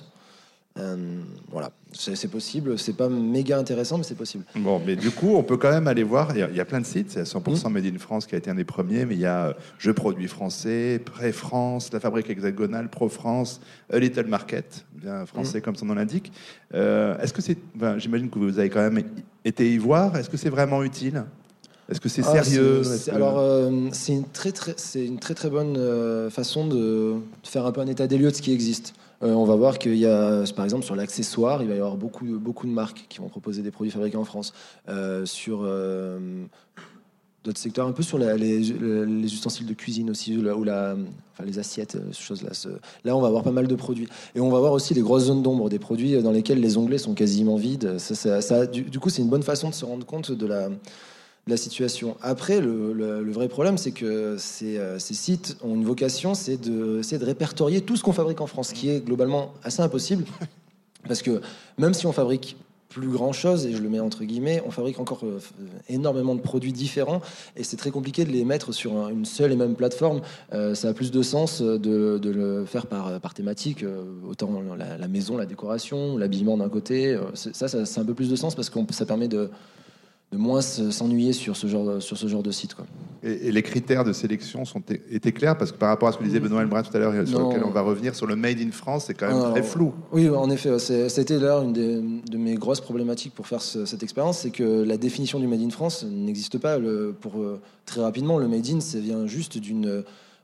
euh, voilà, c'est possible. C'est pas méga intéressant, mais c'est possible. Bon, mais du coup, on peut quand même aller voir. Il y, a, plein de sites. C'est 100% mmh. Made in France qui a été un des premiers, mais il y a euh, Je produis français, Pré France, La Fabrique hexagonale, Pro France, A Little Market, bien français mmh. comme son nom l'indique. Euh, est-ce que c'est. J'imagine que vous avez quand même été y voir. Est-ce que c'est vraiment utile? Est-ce que c'est ah, sérieux? Alors, c'est une très très, c'est une très très bonne façon de faire un peu un état des lieux de ce qui existe. Euh, on va voir qu'il y a, par exemple, sur l'accessoire, il va y avoir beaucoup, beaucoup de marques qui vont proposer des produits fabriqués en France. Euh, sur euh, d'autres secteurs, un peu sur les, ustensiles de cuisine aussi, ou les assiettes, ces choses-là. Là, on va avoir pas mal de produits. Et on va voir aussi les grosses zones d'ombre, des produits dans lesquels les onglets sont quasiment vides. Ça, du, coup, c'est une bonne façon de se rendre compte de la la situation. Après, le, vrai problème, c'est que ces, euh, sites ont une vocation, c'est de, de répertorier tout ce qu'on fabrique en France, qui est globalement assez impossible, parce que même si on fabrique plus grand chose, et je le mets entre guillemets, on fabrique encore euh, énormément de produits différents, et c'est très compliqué de les mettre sur une seule et même plateforme. Euh, ça a plus de sens de, le faire par, thématique, autant la, maison, la décoration, l'habillement d'un côté. ça, ça, c'est un peu plus de sens parce que ça permet de de moins s'ennuyer sur ce genre sur ce genre de site quoi. Et, les critères de sélection sont étaient clairs parce que par rapport à ce que disait Benoît Elbrun tout à l'heure sur lequel on va revenir sur le made in France c'est quand même très flou. Oui en effet c'était d'ailleurs une de mes grosses problématiques pour faire cette expérience c'est que la définition du made in France n'existe pas le, pour euh, très rapidement le made in ça vient juste d'une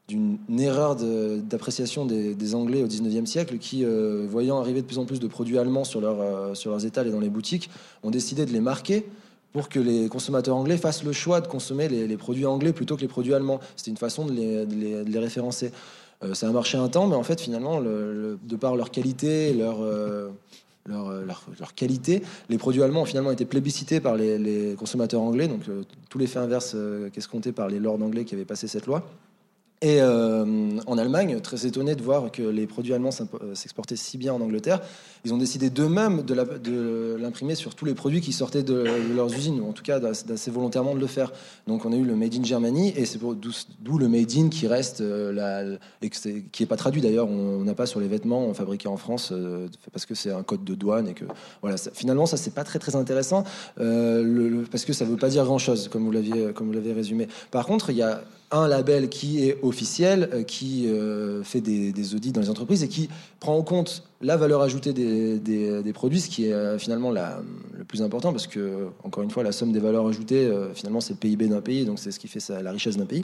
d'une erreur d'appréciation des, Anglais au 19e siècle qui, euh, voyant arriver de plus en plus de produits allemands sur, leur, euh, sur leurs étals et dans les boutiques, ont décidé de les marquer pour que les consommateurs anglais fassent le choix de consommer les, produits anglais plutôt que les produits allemands. C'était une façon de les, référencer. Euh, ça a marché un temps, mais en fait, finalement, de par leur qualité, leur, euh, leur, qualité, les produits allemands ont finalement été plébiscités par les, consommateurs anglais. Donc, euh, tout l'effet inverse qu'escompté par les lords anglais qui avaient passé cette loi. Et euh, en Allemagne, très étonné de voir que les produits allemands euh, s'exportaient si bien en Angleterre, ils ont décidé d'eux-mêmes de l'imprimer sur tous les produits qui sortaient de, leurs usines, ou en tout cas d'assez volontairement de le faire. Donc on a eu le Made in Germany, et c'est d'où le Made in qui reste, euh, la, qui n'est pas traduit d'ailleurs, on n'a pas sur les vêtements fabriqués en France, parce que c'est un code de douane, et que voilà, finalement ça c'est pas très très intéressant, parce que ça ne veut pas dire grand-chose, comme vous l'aviez résumé. Par contre, il y a un label qui est officiel, euh, qui euh, fait des, audits dans les entreprises et qui prend en compte la valeur ajoutée des, produits, ce qui est euh, finalement le plus important, parce que, encore une fois, la somme des valeurs ajoutées, finalement, c'est le PIB d'un pays, donc c'est ce qui fait la richesse d'un pays.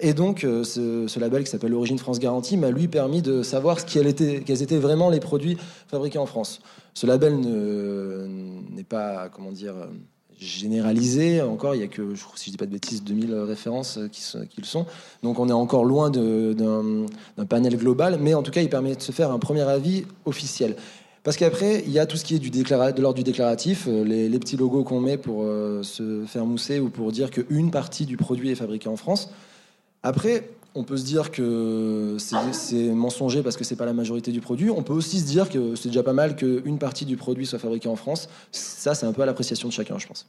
Et donc, ce, label qui s'appelle Origine France Garantie m'a lui permis de savoir ce quels étaient vraiment les produits fabriqués en France. Ce label n'est pas, comment dire, généralisé. Encore, il y a que, si je dis pas de bêtises, 2000 références qui, qui le sont. Donc on est encore loin d'un panel global, mais en tout cas, il permet de se faire un premier avis officiel. Parce qu'après, il y a tout ce qui est de l'ordre du déclaratif, euh, les, les petits logos qu'on met pour euh, se faire mousser ou pour dire qu'une partie du produit est fabriquée en France. Après, on peut se dire que c'est mensonger parce que c'est pas la majorité du produit. On peut aussi se dire que c'est déjà pas mal qu'une partie du produit soit fabriquée en France. Ça, c'est un peu à l'appréciation de chacun, je pense.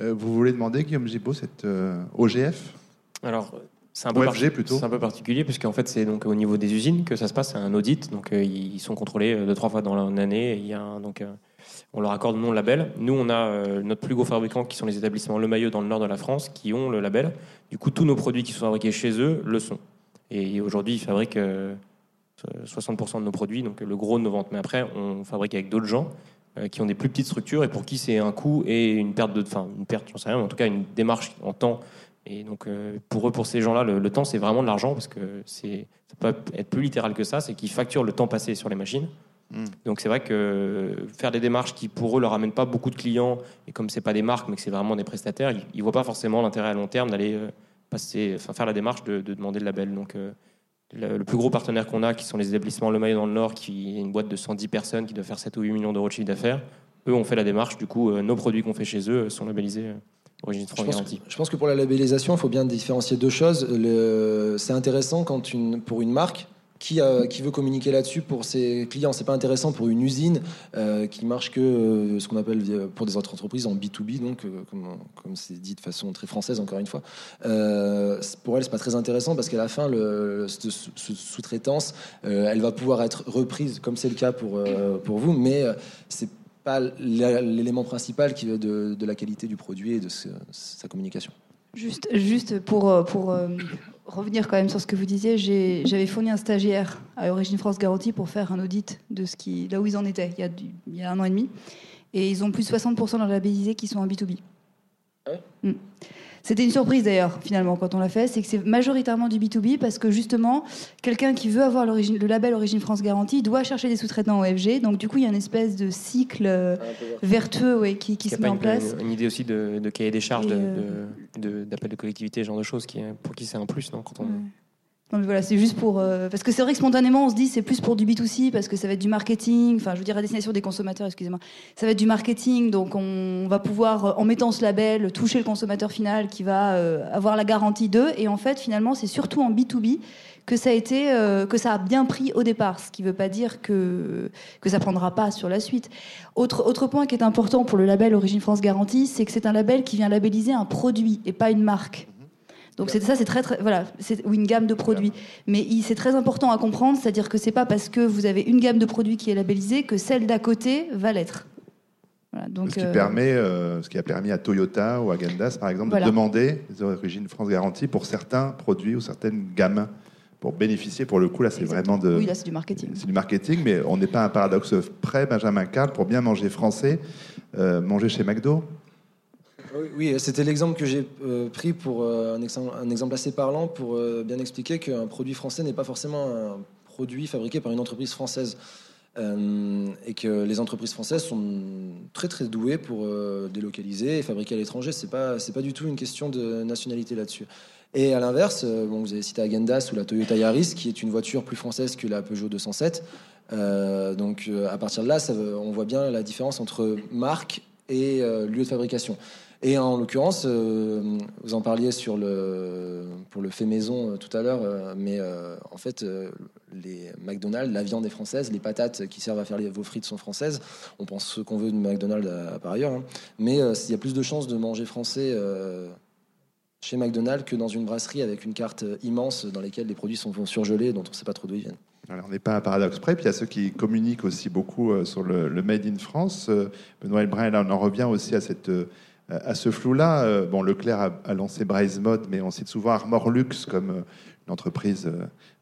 Euh, vous voulez demander, Guillaume Gibault, cette euh, OGF Alors, c'est un, peu plutôt. un peu particulier puisqu'en fait, c'est donc au niveau des usines que ça se passe, c'est un audit. Donc, euh, ils sont contrôlés deux, trois fois dans l'année. Il y a donc on leur accorde non label. Nous, on a euh, notre plus gros fabricant qui sont les établissements Le Maillot dans le nord de la France qui ont le label. Du coup, tous nos produits qui sont fabriqués chez eux le sont. Et aujourd'hui, ils fabriquent 60% euh, de nos produits, donc le gros de nos ventes. Mais après, on fabrique avec d'autres gens euh, qui ont des plus petites structures et pour qui c'est un coût et une perte de, enfin une perte, j'en sais rien, mais en tout cas une démarche en temps. Et donc pour eux, pour ces gens-là, le, temps c'est vraiment de l'argent parce que ça peut être plus littéral que ça, c'est qu'ils facturent le temps passé sur les machines. Hmm. Donc c'est vrai que faire des démarches qui pour eux leur amènent pas beaucoup de clients et comme c'est pas des marques mais que c'est vraiment des prestataires, ils, ne voient pas forcément l'intérêt à long terme d'aller euh, passer, enfin faire la démarche de, demander le label. Donc euh, le, plus gros partenaire qu'on a, qui sont les établissements Le Maillot dans le Nord, qui est une boîte de 110 personnes qui doit faire 7 ou 8 millions d'euros de chiffre d'affaires, eux ont fait la démarche. Du coup, euh, nos produits qu'on fait chez eux sont labellisés. Origine je pense, que, je pense que pour la labellisation, il faut bien différencier deux choses. C'est intéressant quand une, pour une marque, qui, qui, veut communiquer là-dessus pour ses clients. C'est pas intéressant pour une usine euh, qui marche que euh, ce qu'on appelle pour des autres entreprises en B2B, donc euh, comme c'est dit de façon très française encore une fois. pour elle, c'est pas très intéressant parce qu'à la fin, le, sous-traitance, elle va pouvoir être reprise comme c'est le cas pour pour vous, mais c'est pas l'élément principal qui, de, de, la qualité du produit et de sa communication. Juste, juste pour, pour revenir quand même sur ce que vous disiez, j'avais fourni un stagiaire à Origine France Garantie pour faire un audit de ce qui, là où ils en étaient il y a, il y a un an et demi. Et ils ont plus de 60% de leurs labellisés qui sont en B2B. Mm. C'était une surprise d'ailleurs, finalement, quand on l'a fait. C'est que c'est majoritairement du B2B parce que justement, quelqu'un qui veut avoir le label Origine France Garantie doit chercher des sous-traitants OFG. Donc, du coup, il y a une espèce de cycle euh, vertueux qui, qui se met en place. Une, idée aussi de, cahier des charges, d'appel de, collectivité, ce genre de choses, qui, pour qui c'est un plus, non quand on... Non mais voilà, c'est juste pour euh, parce que c'est vrai que spontanément on se dit c'est plus pour du B2C parce que ça va être du marketing, enfin je veux dire à destination des consommateurs, excusez-moi. Ça va être du marketing donc on va pouvoir en mettant ce label toucher le consommateur final qui va euh, avoir la garantie d'eux et en fait finalement c'est surtout en B2B que ça a été euh, que ça a bien pris au départ, ce qui ne veut pas dire que que ça prendra pas sur la suite. Autre autre point qui est important pour le label Origine France Garantie, c'est que c'est un label qui vient labelliser un produit et pas une marque. Donc c'est ça, c'est très, très voilà, c'est une gamme de produits. Mais c'est très important à comprendre, c'est-à-dire que c'est pas parce que vous avez une gamme de produits qui est labellisée que celle d'à côté va l'être. donc, ce, qui euh, permet, euh, ce qui a permis à Toyota ou à Gandas, par exemple, de demander les origines France Garantie pour certains produits ou certaines gammes pour bénéficier. Pour le coup, là, c'est vraiment de. Oui, là, c'est du marketing. C'est du marketing, mais on n'est pas un paradoxe près, Benjamin Carl, pour bien manger français, euh, manger chez McDo. Oui, c'était l'exemple que j'ai euh, pris pour euh, un, exemple, assez parlant pour euh, bien expliquer qu'un produit français n'est pas forcément un produit fabriqué par une entreprise française. et que les entreprises françaises sont très très douées pour délocaliser et fabriquer à l'étranger. C'est pas pas du tout une question de nationalité là-dessus. Et à l'inverse, bon, vous avez cité Agendas ou la Toyota Yaris, qui est une voiture plus française que la Peugeot 207. donc à partir de là, on voit bien la différence entre marque et lieu de fabrication. Et en l'occurrence, euh, vous en parliez pour le fait maison euh, tout à l'heure, euh, mais en fait, les McDonald's, la viande est française, les patates qui servent à faire vos frites sont françaises. On pense ce qu'on veut de McDonald's par ailleurs, hein. mais il y a plus de chances de manger français chez McDonald's que dans une brasserie avec une carte immense dans laquelle les produits sont surgelés, dont on ne sait pas trop d'où ils viennent. Alors, on n'est pas un paradoxe près. Puis il y a ceux qui communiquent aussi beaucoup sur le, Made in France. Benoît Elbrin, là, on en revient aussi à cette à ce flou-là. Bon, Leclerc a, lancé Braise Mode, mais on cite souvent Armor Luxe comme une entreprise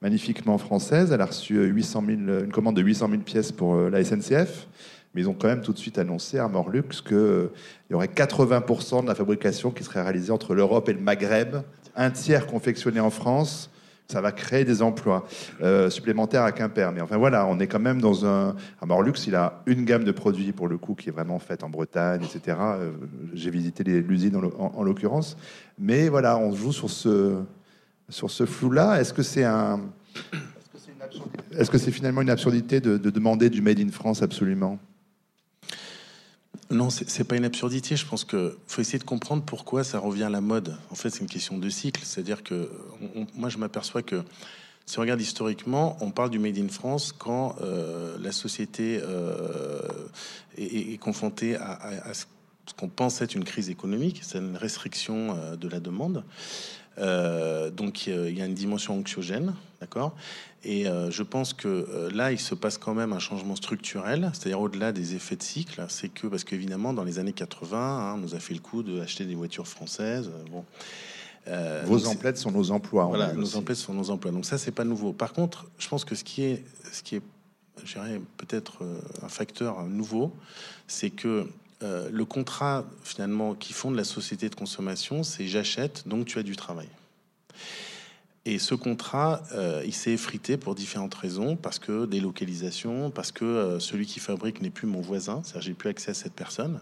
magnifiquement française. Elle a reçu 800 000, une commande de 800 000 pièces pour la SNCF. Mais ils ont quand même tout de suite annoncé à Morlux qu'il y aurait 80% de la fabrication qui serait réalisée entre l'Europe et le Maghreb, un tiers confectionné en France. Ça va créer des emplois euh, supplémentaires à Quimper. Mais enfin voilà, on est quand même dans un. À Morlux, il a une gamme de produits pour le coup qui est vraiment faite en Bretagne, etc. Euh, j'ai visité l'usine en, l'occurrence. Mais voilà, on joue sur ce, sur ce flou-là. Est-ce que c'est un. Est-ce que c'est finalement une absurdité de, de demander du Made in France absolument? Non, c'est pas une absurdité. Je pense qu'il faut essayer de comprendre pourquoi ça revient à la mode. En fait, c'est une question de cycle. C'est-à-dire que moi, je m'aperçois que si on regarde historiquement, on parle du Made in France quand euh, la société euh, est, confrontée à, ce qu'on pense être une crise économique, c'est une restriction euh, de la demande. donc il y a une dimension anxiogène, d'accord? Et euh, je pense que euh, là, il se passe quand même un changement structurel, c'est-à-dire au-delà des effets de cycle. C'est que, parce qu'évidemment, dans les années 80, hein, on nous a fait le coup d'acheter des voitures françaises. Euh, bon. Vos emplettes sont nos emplois. Voilà, nos emplettes sont nos emplois. Donc ça, c'est pas nouveau. Par contre, je pense que ce qui est, ce qui est, peut-être un facteur nouveau, c'est que le contrat finalement qui fonde la société de consommation, c'est j'achète, donc tu as du travail. Et ce contrat, euh, il s'est effrité pour différentes raisons, parce que délocalisation, parce que euh, celui qui fabrique n'est plus mon voisin, c'est-à-dire j'ai plus accès à cette personne.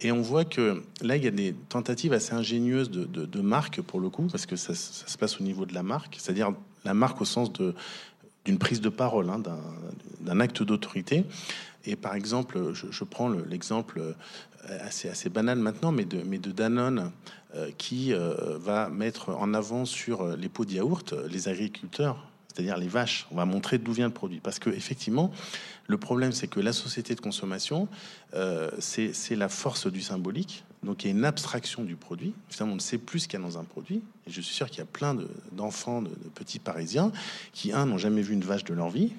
Et on voit que là, il y a des tentatives assez ingénieuses de, de, marque pour le coup, parce que ça, se passe au niveau de la marque, c'est-à-dire la marque au sens d'une prise de parole, hein, d'un acte d'autorité. Et par exemple, je, prends l'exemple euh, assez, assez banal maintenant, mais de, mais de Danone, qui euh, va mettre en avant sur les pots de yaourt les agriculteurs, c'est-à-dire les vaches. On va montrer d'où vient le produit. Parce que effectivement, le problème, c'est que la société de consommation, c'est la force du symbolique. Donc il y a une abstraction du produit. Finalement, on ne sait plus ce qu'il y a dans un produit. Et je suis sûr qu'il y a plein d'enfants, de, de, petits Parisiens, qui, un, n'ont jamais vu une vache de leur vie,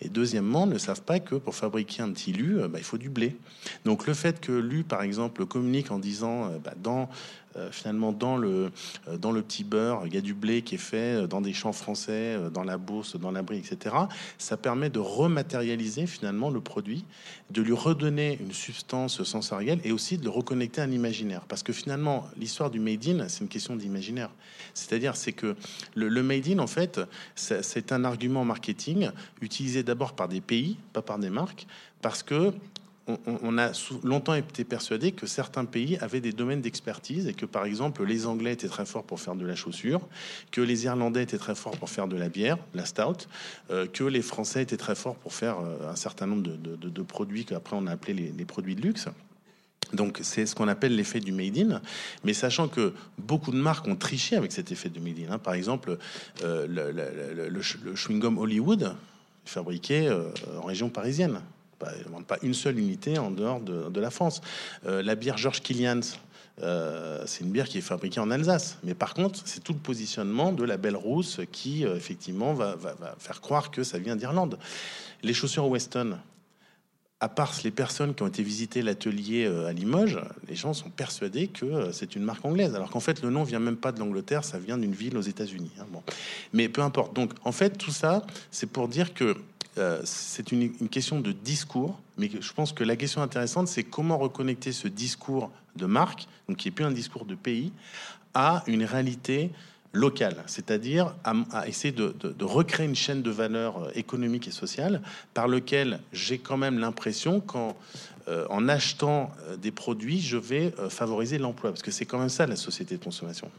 et deuxièmement, ne savent pas que pour fabriquer un petit lu, euh, bah, il faut du blé. Donc le fait que lu, par exemple, communique en disant euh, bah, dans euh, finalement dans le, euh, dans le petit beurre, il y a du blé qui est fait euh, dans des champs français, dans la bourse, dans l'abri, etc. Ça permet de rematérialiser finalement le produit, de lui redonner une substance sensorielle et aussi de le reconnecter à un imaginaire. Parce que finalement, l'histoire du made in, c'est une question d'imaginaire. C'est-à-dire, c'est que le, made in, en fait, c'est un argument marketing utilisé d'abord par des pays, pas par des marques, parce que on, a longtemps été persuadé que certains pays avaient des domaines d'expertise et que, par exemple, les Anglais étaient très forts pour faire de la chaussure, que les Irlandais étaient très forts pour faire de la bière, la stout, euh, que les Français étaient très forts pour faire euh, un certain nombre de, produits qu'après on a appelé les, produits de luxe. Donc c'est ce qu'on appelle l'effet du made in, mais sachant que beaucoup de marques ont triché avec cet effet du made in. Hein. Par exemple, euh, le, chewing-gum Hollywood fabriqué en région parisienne pas, pas une seule unité en dehors de, la France. Euh, la bière Georges Kilians, euh, c'est une bière qui est fabriquée en Alsace. Mais par contre, c'est tout le positionnement de la belle rousse qui, euh, effectivement, va, faire croire que ça vient d'Irlande. Les chaussures Weston, à part les personnes qui ont été visiter l'atelier à Limoges, les gens sont persuadés que c'est une marque anglaise, alors qu'en fait le nom vient même pas de l'Angleterre, ça vient d'une ville aux États-Unis. Hein, bon. Mais peu importe. Donc en fait tout ça, c'est pour dire que euh, c'est une, question de discours, mais je pense que la question intéressante, c'est comment reconnecter ce discours de marque, donc qui n'est plus un discours de pays, à une réalité locale, c'est-à-dire à, essayer de, recréer une chaîne de valeur euh, économique et sociale par lequel j'ai quand même l'impression qu'en euh, en achetant des produits, je vais favoriser l'emploi, parce que c'est quand même ça la société de consommation.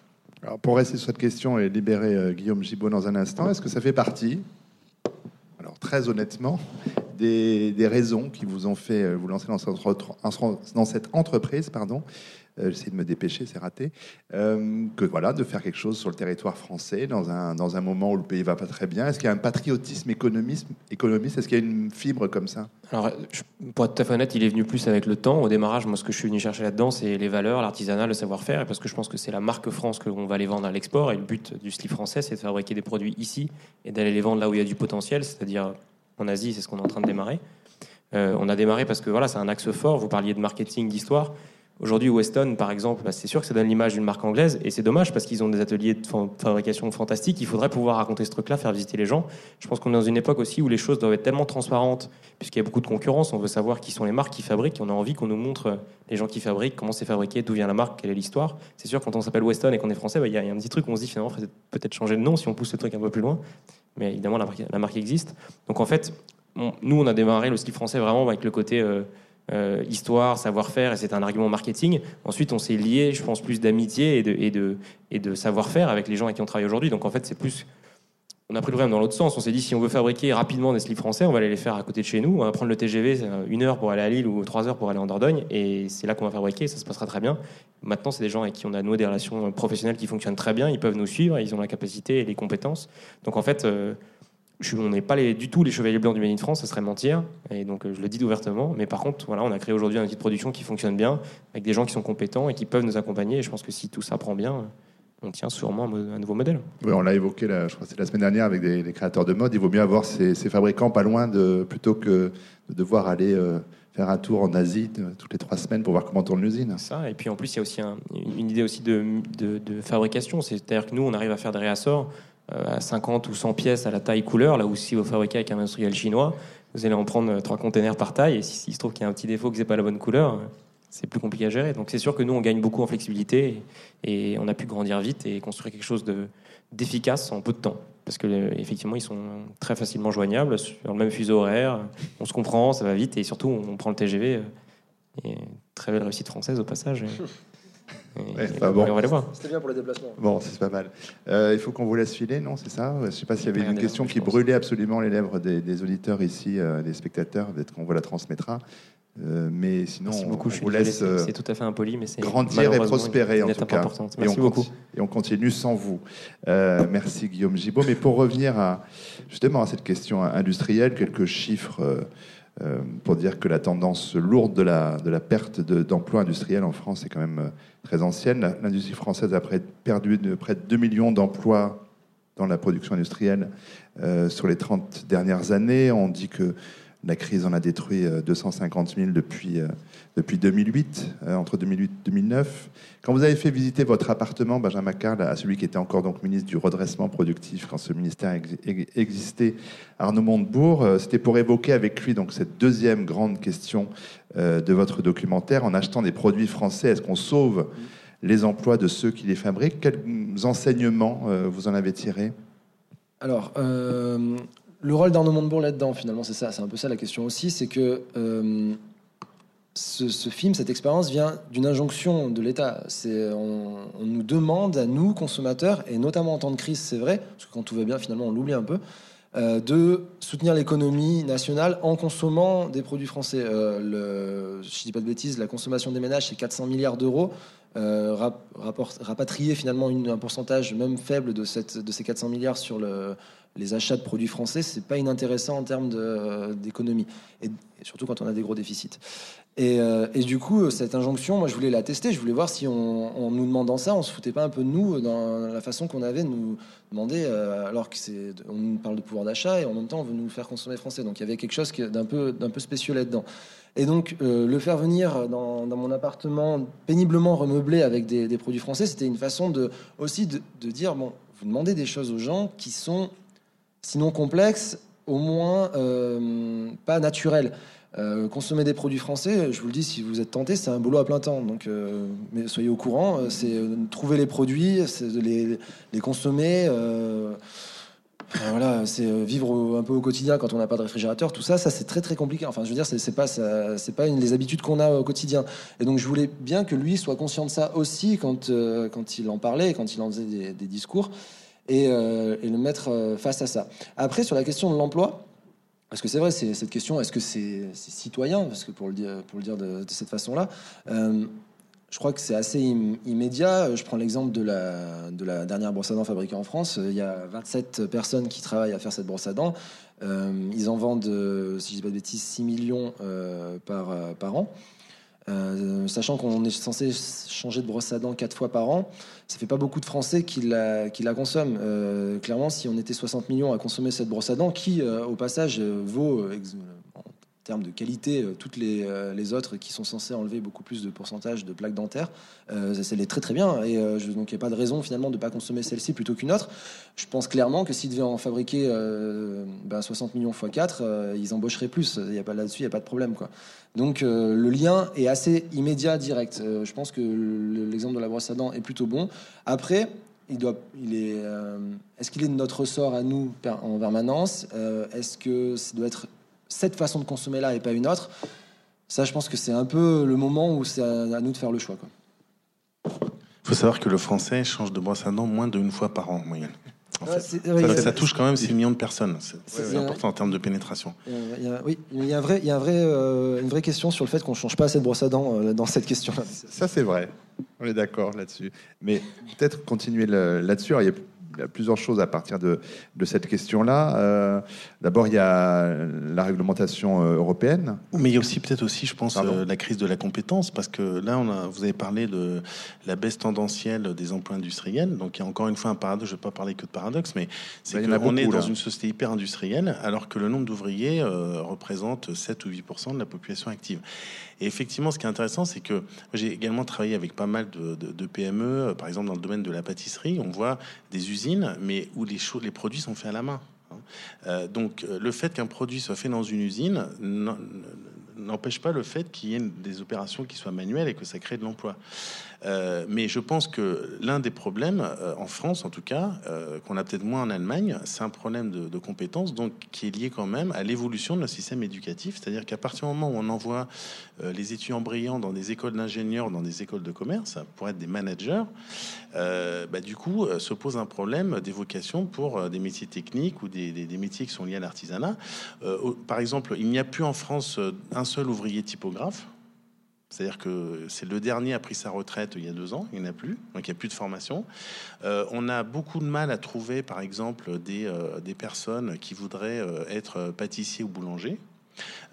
Alors pour rester sur cette question et libérer Guillaume Gibaud dans un instant, est-ce que ça fait partie très honnêtement, des, raisons qui vous ont fait euh, vous lancer dans cette, entreprise, pardon, j'essaie de me dépêcher, c'est raté, euh, que voilà, de faire quelque chose sur le territoire français dans un, dans un moment où le pays va pas très bien. Est-ce qu'il y a un patriotisme économiste, économiste? Est-ce qu'il y a une fibre comme ça? Alors, pour être tout à fait honnête, il est venu plus avec le temps. Au démarrage, moi, ce que je suis venu chercher là-dedans, c'est les valeurs, l'artisanat, le savoir-faire, et parce que je pense que c'est la marque France qu'on va les vendre à l'export. Et le but du slip français, c'est de fabriquer des produits ici et d'aller les vendre là où il y a du potentiel, c'est-à-dire en Asie, c'est ce qu'on est en train de démarrer. Euh, on a démarré parce que voilà, c'est un axe fort. Vous parliez de marketing, d'histoire. Aujourd'hui, Weston, par exemple, bah, c'est sûr que ça donne l'image d'une marque anglaise, et c'est dommage parce qu'ils ont des ateliers de fabrication fantastiques. Il faudrait pouvoir raconter ce truc-là, faire visiter les gens. Je pense qu'on est dans une époque aussi où les choses doivent être tellement transparentes, puisqu'il y a beaucoup de concurrence. On veut savoir qui sont les marques qui fabriquent, on a envie qu'on nous montre les gens qui fabriquent, comment c'est fabriqué, d'où vient la marque, quelle est l'histoire. C'est sûr, quand on s'appelle Weston et qu'on est français, bah, il y, a un petit truc, on se dit finalement, peut-être changer de nom si on pousse le truc un peu plus loin. Mais évidemment, la marque, existe. Donc en fait, nous, on a démarré le ski français vraiment avec le côté. Euh, euh, histoire, savoir-faire, et c'est un argument marketing. Ensuite, on s'est lié, je pense, plus d'amitié et de, et de, et de savoir-faire avec les gens avec qui on travaille aujourd'hui. Donc en fait, c'est plus. On a pris le problème dans l'autre sens. On s'est dit, si on veut fabriquer rapidement des slips français, on va aller les faire à côté de chez nous. On va prendre le TGV une heure pour aller à Lille ou trois heures pour aller en Dordogne. Et c'est là qu'on va fabriquer. Ça se passera très bien. Maintenant, c'est des gens avec qui on a noué des relations professionnelles qui fonctionnent très bien. Ils peuvent nous suivre. Ils ont la capacité et les compétences. Donc en fait, euh, on n'est pas les, du tout les chevaliers blancs du Made in France, ça serait mentir. Et donc, je le dis ouvertement. Mais par contre, voilà, on a créé aujourd'hui un outil de production qui fonctionne bien, avec des gens qui sont compétents et qui peuvent nous accompagner. Et je pense que si tout ça prend bien, on tient sûrement un nouveau modèle. Oui, on l'a évoqué, la, je crois c'est la semaine dernière avec des, créateurs de mode. Il vaut mieux avoir ces, fabricants pas loin de, plutôt que de devoir aller euh, faire un tour en Asie toutes les trois semaines pour voir comment tourne l'usine. Ça. Et puis en plus, il y a aussi une idée aussi de, de, de fabrication. C'est-à-dire que nous, on arrive à faire des réassorts euh, à 50 ou 100 pièces à la taille couleur, là où si vous fabriquez avec un industriel chinois, vous allez en prendre euh, trois containers par taille, et s'il se trouve qu'il y a un petit défaut que c'est pas la bonne couleur, euh, c'est plus compliqué à gérer. Donc c'est sûr que nous, on gagne beaucoup en flexibilité, et, on a pu grandir vite et construire quelque chose d'efficace en peu de temps. Parce que effectivement, ils sont très facilement joignables sur le même fuseau horaire. On se comprend, ça va vite, et surtout, on prend le TGV. Très belle réussite française au passage. bon. On va les voir. C'était bien pour les déplacements. Bon, c'est pas mal. Euh, il faut qu'on vous laisse filer, non C'est ça? Je ne sais pas s'il y avait une question qui brûlait absolument les lèvres des, auditeurs ici, euh, des spectateurs. Peut-être qu'on vous la transmettra. Euh, mais sinon, beaucoup, on, vous laisse. C'est tout à fait impoli, mais c'est grandir et prospérer en tout cas. Merci beaucoup. Et on continue sans vous. merci Guillaume Gibaud. Mais pour revenir à justement à cette question industrielle, quelques chiffres euh, pour dire que la tendance lourde de la, de la perte d'emplois industriels en France est quand même euh, très ancienne. L'industrie française a perdu près de 2 millions d'emplois dans la production industrielle euh, sur les 30 dernières années. On dit que la crise en a détruit 250 euh, 000 depuis, euh, depuis 2008, euh, entre 2008 et 2009. Quand vous avez fait visiter votre appartement, Benjamin Carl, à celui qui était encore donc ministre du redressement productif quand ce ministère existait, Arnaud Montebourg, c'était pour évoquer avec lui donc cette deuxième grande question de votre documentaire. En achetant des produits français, est-ce qu'on sauve les emplois de ceux qui les fabriquent? Quels enseignements vous en avez tirés alors, le rôle d'Arnaud Montebourg là-dedans, finalement, c'est ça, c'est un peu ça la question aussi, c'est que euh, ce, film, cette expérience vient d'une injonction de l'État. On, nous demande à nous, consommateurs, et notamment en temps de crise, c'est vrai, parce que quand tout va bien, finalement, on l'oublie un peu, euh, de soutenir l'économie nationale en consommant des produits français. Euh, je dis pas de bêtises, la consommation des ménages, c'est 400 milliards d'euros. rapatrier finalement un pourcentage même faible de ces 400 milliards sur le, les achats de produits français, c'est pas inintéressant en termes d'économie, et, surtout quand on a des gros déficits. Euh, et, du coup, cette injonction, moi, je voulais la tester. Je voulais voir si, on, nous demandant ça, on se foutait pas un peu de nous dans la façon qu'on avait de nous demander, euh, alors que c'est, on nous parle de pouvoir d'achat et en même temps, on veut nous faire consommer français. Donc, il y avait quelque chose d'un peu, d'un peu spécial là-dedans. Et donc, euh, le faire venir dans, mon appartement péniblement remeublé avec des, produits français, c'était une façon de aussi de, de dire bon, vous demandez des choses aux gens qui sont sinon complexe, au moins euh, pas naturel. Euh, consommer des produits français, je vous le dis, si vous êtes tenté, c'est un boulot à plein temps. Donc, euh, mais soyez au courant, c'est trouver les produits, c'est les, consommer. voilà, c'est vivre un peu au quotidien quand on n'a pas de réfrigérateur. Tout ça, ça c'est très très compliqué. Enfin, je veux dire, c'est pas c'est pas une des habitudes qu'on a au quotidien. Et donc, je voulais bien que lui soit conscient de ça aussi quand quand il en parlait, quand il en faisait des discours. Euh, et, le mettre euh, face à ça. Après, sur la question de l'emploi, parce que c'est vrai, c'est cette question, est-ce que c'est citoyen? Parce que pour le dire, de, cette façon-là, euh, je crois que c'est assez immédiat. Je prends l'exemple de la, de la dernière brosse à dents fabriquée en France. Il y a 27 personnes qui travaillent à faire cette brosse à dents. ils en vendent, si je dis pas de bêtises, 6 millions par, an. Sachant qu'on est censé changer de brosse à dents quatre fois par an, ça fait pas beaucoup de Français qui la, consomment. Euh, clairement, si on était 60 millions à consommer cette brosse à dents, qui, euh, au passage, vaut termes de qualité, euh, toutes les, euh, les, autres qui sont censées enlever beaucoup plus de pourcentage de plaques dentaires, euh, ça est très très bien. Et je, donc il n'y a pas de raison finalement de ne pas consommer celle-ci plutôt qu'une autre. Je pense clairement que s'ils devaient en fabriquer 60 ben, millions x 4, ils embaucheraient plus. Il y a pas là-dessus, il n'y a pas de problème. Quoi. Donc le lien est assez immédiat, direct. je pense que l'exemple de la brosse à dents est plutôt bon. Après, il doit, il est, est-ce qu'il est de notre ressort à nous en permanence? Est-ce que ça doit être cette façon de consommer là et pas une autre, ça, je pense que c'est un peu le moment où c'est à, nous de faire le choix. Il faut savoir que le français change de brosse à dents moins d'une fois par an en moyenne. ça, touche quand même 6 millions de personnes. C'est important en termes de pénétration. oui, il y a, vrai, il y a vrai, euh, une vraie question sur le fait qu'on ne change pas assez de brosse à dents euh, dans cette question-là. Ça, c'est vrai. On est d'accord là-dessus. Mais peut-être continuer là-dessus. Il y a plusieurs choses à partir de, de cette question-là. Euh, d'abord, il y a la réglementation euh, européenne. Mais il y a aussi peut-être aussi, je pense, euh, la crise de la compétence, parce que là, on a, vous avez parlé de la baisse tendancielle des emplois industriels. Donc, il y a encore une fois un paradoxe. Je ne vais pas parler que de paradoxe, mais c'est qu'on est dans une société hyper industrielle, alors que le nombre d'ouvriers représente 7 ou 8 de la population active. Et effectivement, ce qui est intéressant, c'est que j'ai également travaillé avec pas mal de, PME, par exemple dans le domaine de la pâtisserie, on voit des usines, mais où les, les produits sont faits à la main. Hein. Euh, donc euh, le fait qu'un produit soit fait dans une usine n'empêche pas le fait qu'il y ait des opérations qui soient manuelles et que ça crée de l'emploi. Euh, mais je pense que l'un des problèmes, euh, en France en tout cas, euh, qu'on a peut-être moins en Allemagne, c'est un problème de, de compétences, donc qui est lié quand même à l'évolution de notre système éducatif. C'est-à-dire qu'à partir du moment où on envoie les étudiants brillants dans des écoles d'ingénieurs, dans des écoles de commerce, pour être des managers, bah, du coup, se pose un problème d'évocation pour des métiers techniques ou des, des, des, métiers qui sont liés à l'artisanat. par exemple, il n'y a plus en France un seul ouvrier typographe. C'est-à-dire que c'est le dernier a pris sa retraite il y a deux ans, il n'y en a plus, donc il n'y a plus de formation. Euh, on a beaucoup de mal à trouver, par exemple, des, euh, des personnes qui voudraient euh, être pâtissiers ou boulanger.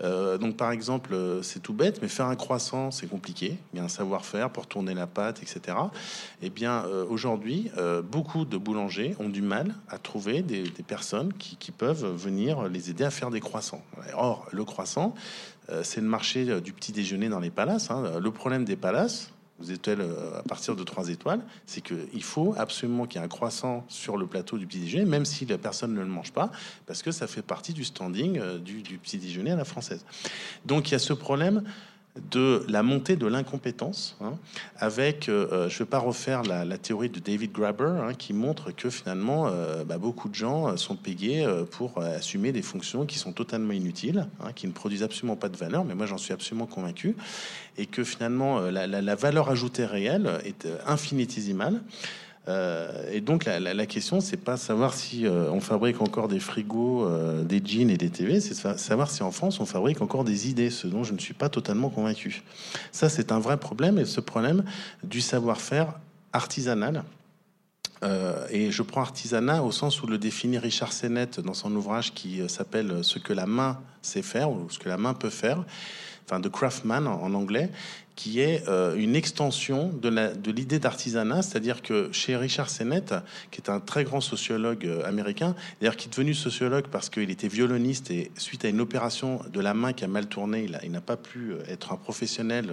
Donc par exemple, c'est tout bête, mais faire un croissant, c'est compliqué. Il y a un savoir-faire pour tourner la pâte, etc. Eh bien, aujourd'hui, beaucoup de boulangers ont du mal à trouver des, personnes qui, peuvent venir les aider à faire des croissants. Or, le croissant, euh, c'est le marché euh, du petit déjeuner dans les palaces. Hein. Le problème des palaces, êtes euh, à partir de trois étoiles, c'est qu'il faut absolument qu'il y ait un croissant sur le plateau du petit déjeuner, même si la personne ne le mange pas, parce que ça fait partie du standing du, du petit déjeuner à la française. Donc il y a ce problème de la montée de l'incompétence, hein, avec, euh, euh, je ne vais pas refaire la, théorie de David Graeber, hein, qui montre que finalement, euh, bah, beaucoup de gens sont payés pour assumer des fonctions qui sont totalement inutiles, hein, qui ne produisent absolument pas de valeur, mais moi j'en suis absolument convaincu, et que finalement, la, la valeur ajoutée réelle est infinitésimale. Euh, et donc la, la, la question, c'est pas savoir si euh, on fabrique encore des frigos, euh, des jeans et des TV, c'est savoir si en France on fabrique encore des idées, ce dont je ne suis pas totalement convaincu. Ça, c'est un vrai problème, et ce problème du savoir-faire artisanal. et je prends artisanat au sens où le définit Richard Sennett dans son ouvrage qui s'appelle Ce que la main sait faire ou ce que la main peut faire enfin de craftsman en, anglais, qui est euh, une extension de l'idée d'artisanat, c'est-à-dire que chez Richard Sennett, qui est un très grand sociologue euh, américain, d'ailleurs qui est devenu sociologue parce qu'il était violoniste et suite à une opération de la main qui a mal tourné, il n'a pas pu euh, être un professionnel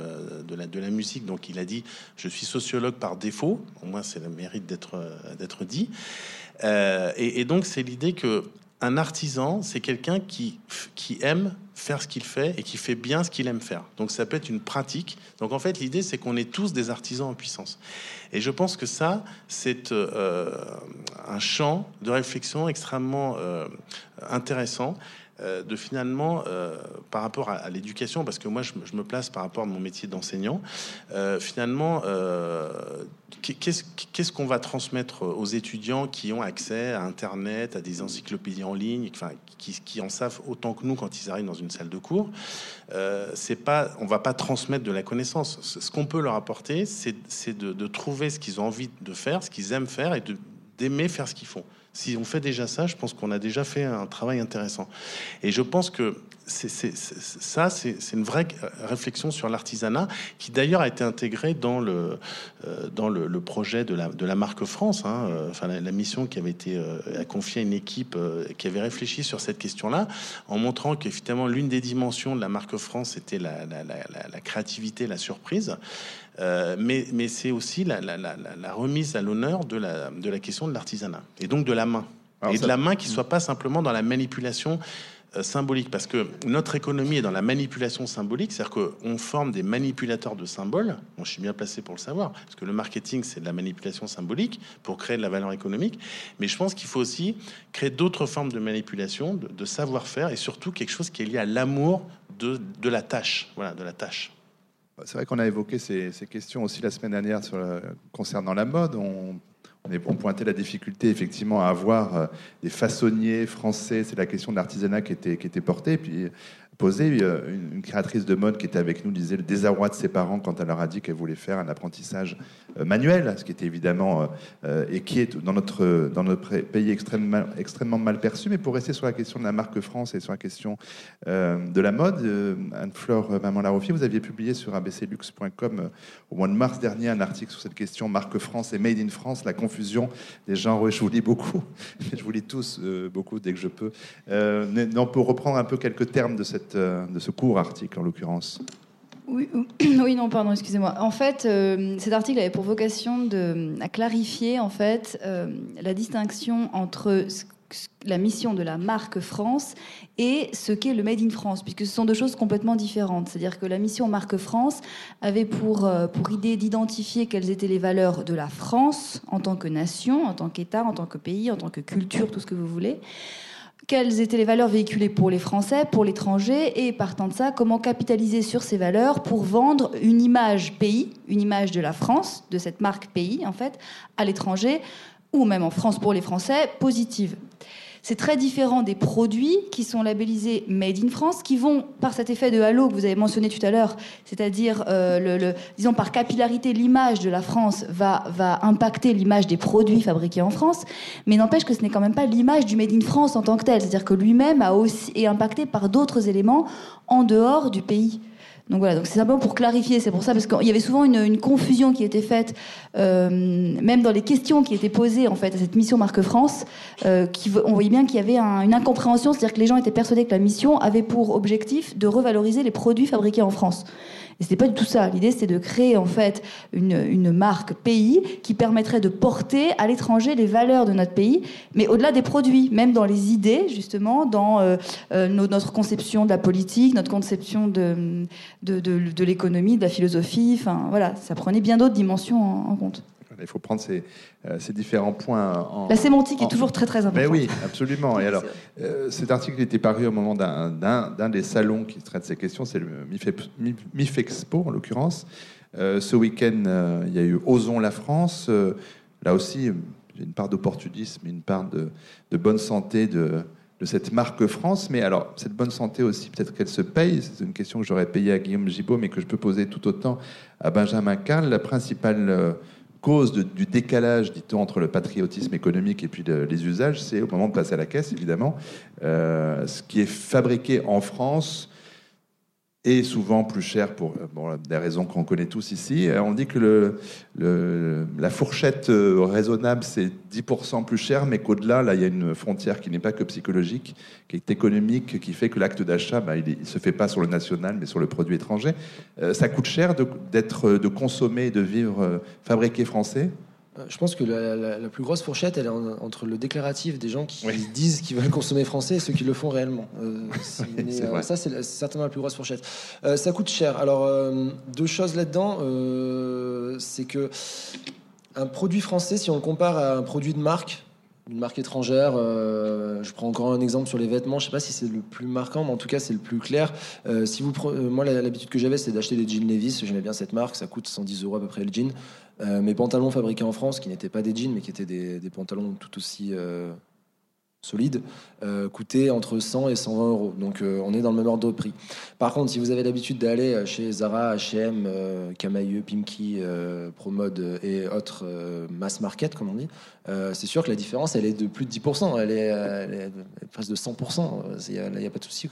de la, musique, donc il a dit je suis sociologue par défaut, au moins c'est le mérite d'être dit. et donc c'est l'idée que un artisan, c'est quelqu'un qui, qui aime faire ce qu'il fait et qui fait bien ce qu'il aime faire. Donc ça peut être une pratique. Donc en fait, l'idée, c'est qu'on est tous des artisans en puissance. Et je pense que ça, c'est euh, un champ de réflexion extrêmement euh, intéressant euh, de finalement, euh, par rapport à, l'éducation, parce que moi je, me place par rapport à mon métier d'enseignant, euh, finalement, qu'est-ce qu'on va transmettre aux étudiants qui ont accès à Internet, à des encyclopédies en ligne, enfin, qui, en savent autant que nous quand ils arrivent dans une salle de cours C'est pas, on va pas transmettre de la connaissance. Ce, qu'on peut leur apporter, c'est de, de trouver ce qu'ils ont envie de faire, ce qu'ils aiment faire et d'aimer faire ce qu'ils font. Si on fait déjà ça, je pense qu'on a déjà fait un travail intéressant. Et je pense que ça, c'est une vraie réflexion sur l'artisanat qui d'ailleurs a été intégrée dans le, euh, dans le, projet de la, de la marque France. Hein, euh, enfin, la, mission qui avait été euh, confiée à une équipe qui avait réfléchi sur cette question-là, en montrant qu'effectivement l'une des dimensions de la marque France était la, la créativité, la surprise. Mais, mais c'est aussi la, remise à l'honneur de la, de la question de l'artisanat et donc de la main. et de la main qui soit pas simplement dans la manipulation euh, symbolique, parce que notre économie est dans la manipulation symbolique, c'est-à-dire qu'on forme des manipulateurs de symboles. Bon, je suis bien placé pour le savoir, parce que le marketing, c'est de la manipulation symbolique pour créer de la valeur économique. Mais je pense qu'il faut aussi créer d'autres formes de manipulation, de, savoir-faire, et surtout quelque chose qui est lié à l'amour de, de, la tâche. Voilà, de la tâche. C'est vrai qu'on a évoqué ces, questions aussi la semaine dernière sur concernant la mode. On on pointait la difficulté effectivement à avoir euh, des façonniers français. C'est la question de l'artisanat qui était, qui était portée. puis posé. Euh, une, créatrice de mode qui était avec nous disait le désarroi de ses parents quand elle leur a dit qu'elle voulait faire un apprentissage euh, manuel, ce qui était évidemment euh, et qui est dans notre, dans notre pays extrêmement, extrêmement mal perçu. Mais pour rester sur la question de la marque France et sur la question de la mode, Anne-Flore Maman Laroffi, vous aviez publié sur abclux.com au mois de mars dernier un article sur cette question marque France et Made in France, la confusion des genres. Je vous lis beaucoup, je vous lis tous beaucoup dès que je peux. on peut reprendre un peu quelques termes de cette euh, de ce court article en l'occurrence oui, non, pardon, excusez-moi. En fait, euh, cet article avait pour vocation de clarifier en fait euh, la distinction entre la mission de la marque France et ce qu'est le Made in France, puisque ce sont deux choses complètement différentes. C'est-à-dire que la mission marque France avait pour, pour idée d'identifier quelles étaient les valeurs de la France en tant que nation, en tant qu'État, en tant que pays, en tant que culture, tout ce que vous voulez quelles étaient les valeurs véhiculées pour les Français, pour l'étranger, et partant de ça, comment capitaliser sur ces valeurs pour vendre une image pays, une image de la France, de cette marque pays en fait, à l'étranger, ou même en France pour les Français, positive. C'est très différent des produits qui sont labellisés Made in France, qui vont, par cet effet de halo que vous avez mentionné tout à l'heure, c'est-à-dire, euh, disons, par capillarité, l'image de la France va, va impacter l'image des produits fabriqués en France, mais n'empêche que ce n'est quand même pas l'image du Made in France en tant que tel, c'est-à-dire que lui-même a aussi, est impacté par d'autres éléments en dehors du pays. Donc voilà, donc c'est simplement pour clarifier, c'est pour ça, parce qu'il y avait souvent une, confusion qui était faite, euh, même dans les questions qui étaient posées en fait à cette mission Marque France, euh, on voyait bien qu'il y avait une incompréhension, c'est-à-dire que les gens étaient persuadés que la mission avait pour objectif de revaloriser les produits fabriqués en France. Et c'était pas du tout ça. L'idée, c'était de créer en fait une, marque pays qui permettrait de porter à l'étranger les valeurs de notre pays, mais au-delà des produits, même dans les idées, justement, dans euh, euh notre conception de la politique, notre conception de, de l'économie, de la philosophie. Enfin, voilà, ça prenait bien d'autres dimensions en compte. Il faut prendre ces, euh, différents points. En, la sémantique est toujours très très importante. Mais oui, absolument. Et alors, euh, cet article était paru au moment d'un des salons qui traite ces questions, c'est le MIF, Expo en l'occurrence. Euh, ce week-end, il y a eu Osons la France. là aussi, une part d'opportunisme, une part de, bonne santé de, de cette marque France. Mais alors, cette bonne santé aussi, peut-être qu'elle se paye. C'est une question que j'aurais payée à Guillaume Gibault, mais que je peux poser tout autant à Benjamin Carl. La principale cause du décalage, dit-on, entre le patriotisme économique et puis les usages, c'est au moment de passer à la caisse, évidemment. Euh, ce qui est fabriqué en France est souvent plus cher pour bon, des raisons qu'on connaît tous ici. Euh, on dit que la fourchette euh, raisonnable, c'est 10% plus cher, mais qu'au-delà, là, il y a une frontière qui n'est pas que psychologique, qui est économique, qui fait que l'acte d'achat, bah, il ne se fait pas sur le national, mais sur le produit étranger. Euh, ça coûte cher d'être, de, consommer et de vivre fabriqué français? euh, je pense que la, plus grosse fourchette, elle est entre le déclaratif des gens qui disent qu'ils veulent consommer français et ceux qui le font réellement. Euh, euh, ça, c'est certainement la plus grosse fourchette. ça coûte cher. Alors, deux choses là-dedans, c'est que un produit français, si on le compare à un produit de marque, une marque étrangère, je prends encore un exemple sur les vêtements, je sais pas si c'est le plus marquant, mais en tout cas c'est le plus clair. si vous, moi l'habitude que j'avais c'est d'acheter des jeans Levi's, j'aimais bien cette marque, ça coûte 110 euros à peu près le jean. Euh, mes pantalons fabriqués en France, qui n'étaient pas des jeans, mais qui étaient des, pantalons tout aussi, euh, solide euh, coûtait entre 100 et 120 euros. Donc on est dans le même ordre de prix. Par contre, si vous avez l'habitude d'aller chez Zara, H&M, Camailleux, Pimki, Promode et autres mass market, comme on dit, c'est sûr que la différence, elle est de plus de 10%. Elle est, presque de 100%. Il n'y a, pas de souci.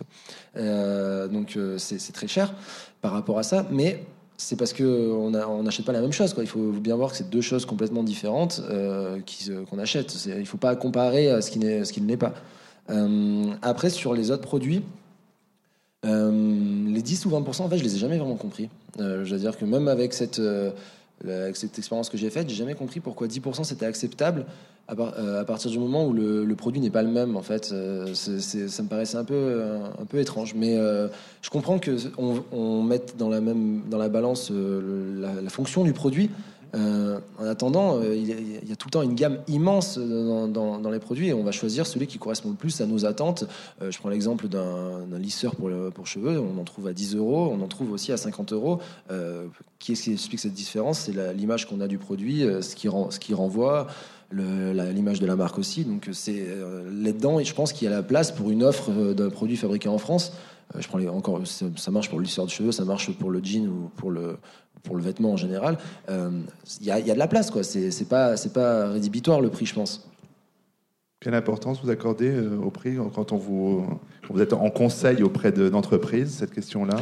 donc c'est très cher par rapport à ça. Mais c'est parce qu'on n'achète pas la même chose. Il faut bien voir que c'est deux choses complètement différentes euh, qu'on achète. Il ne faut pas comparer à ce qui, ce qui ne l'est pas. Euh, après, sur les autres produits, euh, les 10 ou 20%, en fait, je les ai jamais vraiment compris. je veux dire que même avec cette, cette expérience que j'ai faite, j'ai jamais compris pourquoi 10% c'était acceptable à, partir du moment où le, produit n'est pas le même. En fait, ça me paraissait un peu, étrange. Mais je comprends que on, mette dans la balance la, fonction du produit. en attendant, il y, a, tout le temps une gamme immense dans, les produits et on va choisir celui qui correspond le plus à nos attentes. je prends l'exemple d'un lisseur pour, cheveux, on en trouve à 10 euros, on en trouve aussi à 50 euros. qui est-ce qui explique cette différence? C'est l'image qu'on a du produit, ce qui, ce qui renvoie l'image de la marque aussi. Donc c'est euh, là-dedans, et je pense qu'il y a la place pour une offre euh, d'un produit fabriqué en France. Euh, je prends les, encore, ça marche pour le lisseur de cheveux, ça marche pour le jean ou pour le pour le vêtement en général. Il y, a, y, a de la place, quoi. C'est pas c'est pas rédhibitoire le prix, je pense. Quelle importance vous accordez au prix quand on vous, quand vous êtes en conseil auprès d'entreprises, cette question-là?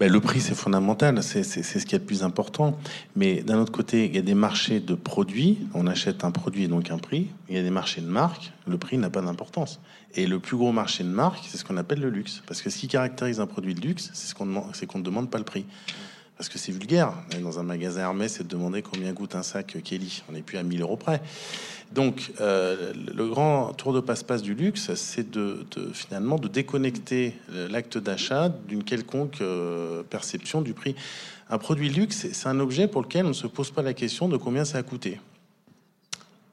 Ben, le prix, c'est fondamental, c'est ce qui est le plus important. Mais d'un autre côté, il y a des marchés de produits, on achète un produit et donc un prix. Il y a des marchés de marques, le prix n'a pas d'importance. Et le plus gros marché de marque, c'est ce qu'on appelle le luxe. Parce que ce qui caractérise un produit de luxe, c'est qu'on ne demande pas le prix. Parce que c'est vulgaire. Dans un magasin Hermès, c'est de demander combien coûte un sac Kelly. On n'est plus à 1000 euros près. Donc, euh, le grand tour de passe-passe du luxe, c'est de, finalement de déconnecter l'acte d'achat d'une quelconque euh, perception du prix. Un produit luxe, c'est un objet pour lequel on ne se pose pas la question de combien ça a coûté.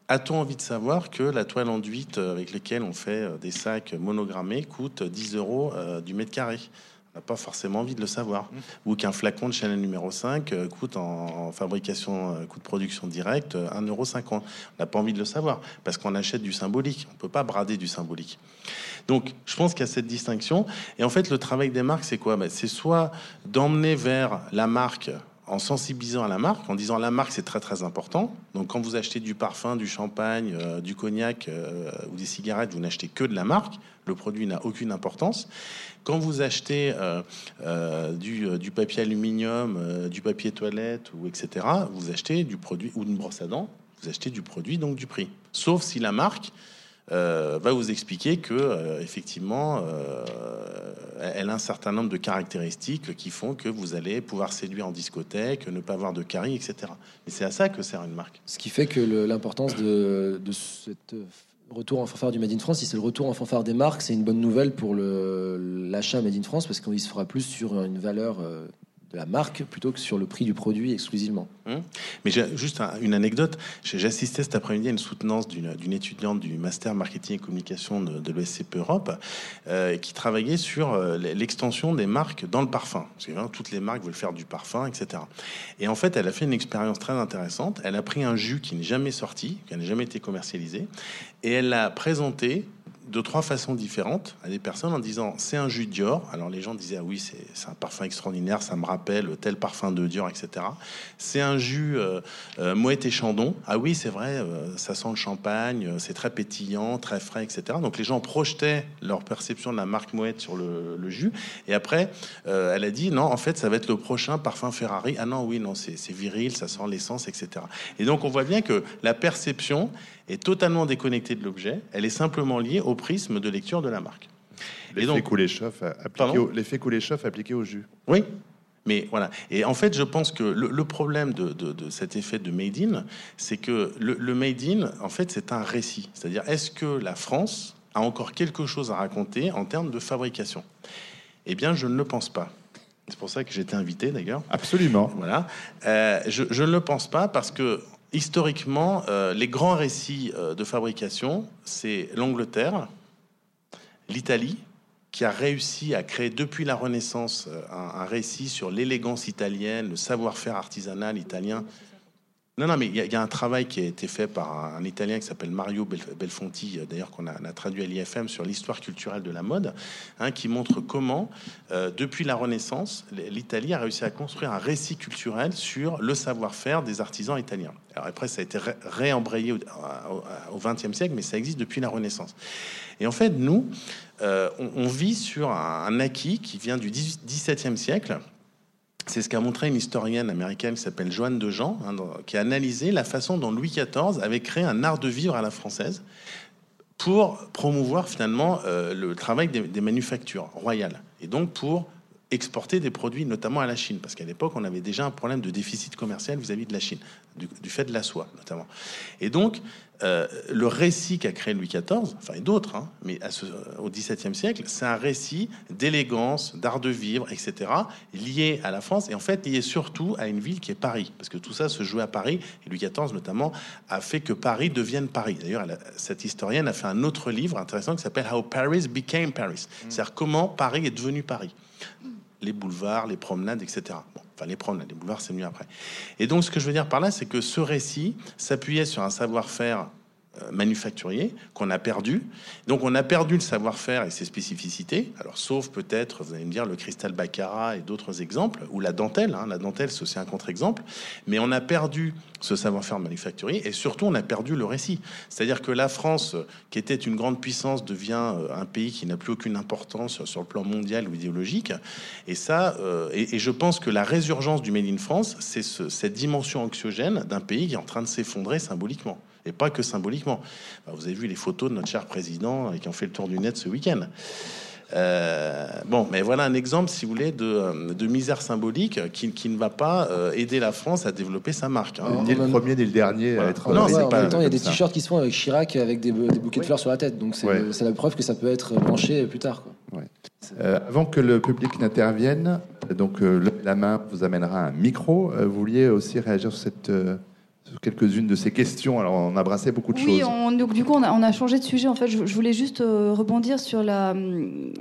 A-t-on envie de savoir que la toile enduite avec laquelle on fait des sacs monogrammés coûte 10 euros euh, du mètre carré? N'a pas forcément envie de le savoir. Mmh. Ou qu'un flacon de Chanel numéro 5 euh, coûte en, fabrication, euh, coût de production direct 1,50€. On n'a pas envie de le savoir parce qu'on achète du symbolique. On ne peut pas brader du symbolique. Donc, je pense qu'il y a cette distinction. Et en fait, le travail des marques, c'est quoi? Ben, C'est soit d'emmener vers la marque en sensibilisant à la marque, en disant la marque c'est très très important. Donc quand vous achetez du parfum, du champagne, euh, du cognac ou des cigarettes, vous n'achetez que de la marque. Le produit n'a aucune importance. Quand vous achetez euh, euh, euh, du, papier aluminium, du papier toilette ou etc., vous achetez du produit ou une brosse à dents, vous achetez du produit donc du prix. Sauf si la marque va vous expliquer que effectivement, elle a un certain nombre de caractéristiques qui font que vous allez pouvoir séduire en discothèque, ne pas avoir de caries, etc. Et c'est à ça que sert une marque. Ce qui fait que l'importance de, de cette retour en fanfare du Made in France, si c'est le retour en fanfare des marques, c'est une bonne nouvelle pour l'achat Made in France parce qu'il se fera plus sur une valeur euh, de la marque plutôt que sur le prix du produit exclusivement. Hum. Mais juste une anecdote. J'ai assisté cet après-midi à une soutenance d'une étudiante du master marketing et communication de, de Europe euh, qui travaillait sur euh, l'extension des marques dans le parfum. Parce hein, toutes les marques veulent faire du parfum, etc. Et en fait, elle a fait une expérience très intéressante. Elle a pris un jus qui n'est jamais sorti, qui n'a jamais été commercialisé, et elle l'a présenté de trois façons différentes à des personnes en disant c'est un jus Dior. Alors les gens disaient ah oui c'est un parfum extraordinaire, ça me rappelle tel parfum de Dior, etc. C'est un jus euh, euh, Mouette et Chandon. Ah oui c'est vrai, euh, ça sent le champagne, c'est très pétillant, très frais, etc. Donc les gens projetaient leur perception de la marque Mouette sur le, le jus. Et après elle a dit non en fait ça va être le prochain parfum Ferrari. Ah non oui non c'est viril, ça sent l'essence, etc. Et donc on voit bien que la perception est totalement déconnectée de l'objet. Elle est simplement liée au prisme de lecture de la marque. L'effet coulé-chauffe appliqué, au, appliqué au jus. Oui, mais voilà. Et en fait, je pense que le, problème de, cet effet de made in, c'est que le, made in, en fait, c'est un récit. C'est-à-dire, est-ce que la France a encore quelque chose à raconter en termes de fabrication? Eh bien, je ne le pense pas. C'est pour ça que été invité, d'ailleurs. Absolument. Voilà. Euh, je, je, ne le pense pas parce que historiquement, euh, les grands récits euh, de fabrication, c'est l'Angleterre, l'Italie, qui a réussi à créer depuis la Renaissance euh, un, récit sur l'élégance italienne, le savoir-faire artisanal italien. Non, non, mais il y, a un travail qui a été fait par un, Italien qui s'appelle Mario Belfonti, euh, d'ailleurs qu'on a, traduit à l'IFM sur l'histoire culturelle de la mode, hein, qui montre comment, euh, depuis la Renaissance, l'Italie a réussi à construire un récit culturel sur le savoir-faire des artisans italiens. Alors après, ça a été réembrayé au XXe siècle, mais ça existe depuis la Renaissance. Et en fait, nous, euh, on, vit sur un, un acquis qui vient du XVIIe siècle c'est ce qu'a montré une historienne américaine qui s'appelle Joanne de Jean, hein, qui a analysé la façon dont Louis XIV avait créé un art de vivre à la française pour promouvoir finalement euh, le travail des, manufactures royales et donc pour exporter des produits notamment à la Chine. Parce qu'à l'époque on avait déjà un problème de déficit commercial vis-à-vis de la Chine du, du, fait de la soie notamment. Et donc euh, le récit qu'a créé Louis XIV, enfin et d'autres, hein, mais à ce, au XVIIe siècle, c'est un récit d'élégance, d'art de vivre, etc., lié à la France et en fait lié surtout à une ville qui est Paris, parce que tout ça se jouait à Paris et Louis XIV notamment a fait que Paris devienne Paris. D'ailleurs, cette historienne a fait un autre livre intéressant qui s'appelle How Paris Became Paris, mm. c'est-à-dire comment Paris est devenu Paris les boulevards, les promenades, etc. enfin, les promenades, les boulevards, c'est mieux après. Et donc, ce que je veux dire par là, c'est que ce récit s'appuyait sur un savoir-faire manufacturier qu'on a perdu. Donc on a perdu le savoir-faire et ses spécificités. Alors sauf peut-être, vous allez me dire, le cristal baccarat et d'autres exemples, ou la dentelle. Hein. La dentelle, c'est un contre-exemple. Mais on a perdu ce savoir-faire manufacturier et surtout on a perdu le récit. C'est-à-dire que la France, qui était une grande puissance, devient euh, un pays qui n'a plus aucune importance sur le plan mondial ou idéologique. Et ça, euh, et, je pense que la résurgence du Made in France, c'est cette dimension anxiogène d'un pays qui est en train de s'effondrer symboliquement et pas que symboliquement. Vous avez vu les photos de notre cher président qui ont fait le tour du net ce week-end. Euh, bon, mais voilà un exemple, si vous voulez, de, euh, misère symbolique qui, qui, ne va pas euh, aider la France à développer sa marque. Hein. Ni le premier ni le dernier à être. Non, en même temps, il y a des t-shirts qui se font avec Chirac avec des, bouquets de fleurs sur la tête, donc c'est la preuve que ça peut être branché plus tard. avant que le public n'intervienne, donc la main vous amènera un micro. vous vouliez aussi réagir sur cette quelques-unes de ces questions. Alors, on a brassé beaucoup de oui, choses. Oui, donc du coup, on a, changé de sujet. En fait, je, voulais juste euh, rebondir sur la,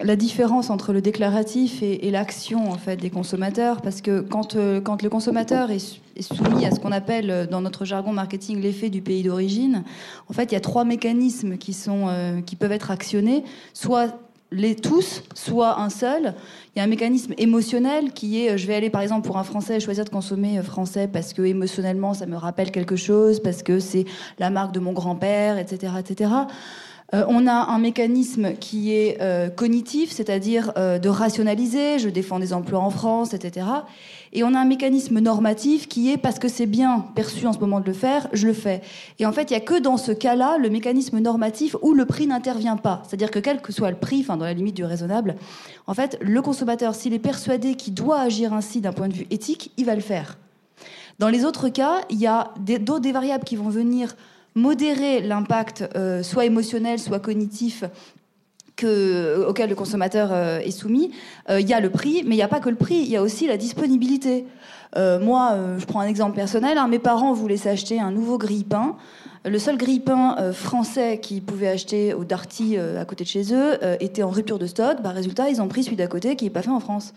la, différence entre le déclaratif et, l'action en fait des consommateurs, parce que quand, euh, quand le consommateur est, soumis à ce qu'on appelle euh, dans notre jargon marketing l'effet du pays d'origine, en fait, il y a trois mécanismes qui sont qui peuvent être actionnés, soit les tous, soit un seul. Il y a un mécanisme émotionnel qui est, je vais aller par exemple pour un Français choisir de consommer euh, français parce que émotionnellement ça me rappelle quelque chose, parce que c'est la marque de mon grand-père, etc., etc. Euh, on a un mécanisme qui est euh, cognitif, c'est-à-dire euh, de rationaliser, je défends des emplois en France, etc. Et on a un mécanisme normatif qui est parce que c'est bien perçu en ce moment de le faire, je le fais. Et en fait, il n'y a que dans ce cas-là le mécanisme normatif où le prix n'intervient pas. C'est-à-dire que quel que soit le prix, enfin dans la limite du raisonnable, en fait, le consommateur, s'il est persuadé qu'il doit agir ainsi d'un point de vue éthique, il va le faire. Dans les autres cas, il y a d'autres des variables qui vont venir modérer l'impact euh, soit émotionnel, soit cognitif que, auquel le consommateur euh, est soumis. Euh, il y a le prix, mais il n'y a pas que le prix, il y a aussi la disponibilité. moi, je prends un exemple personnel. Hein, mes parents voulaient s'acheter un nouveau grille-pain. Le seul grille-pain français qu'ils pouvaient acheter au Darty à côté de chez eux était en rupture de stock. Bah, résultat, ils ont pris celui d'à côté qui n'est pas fait en France.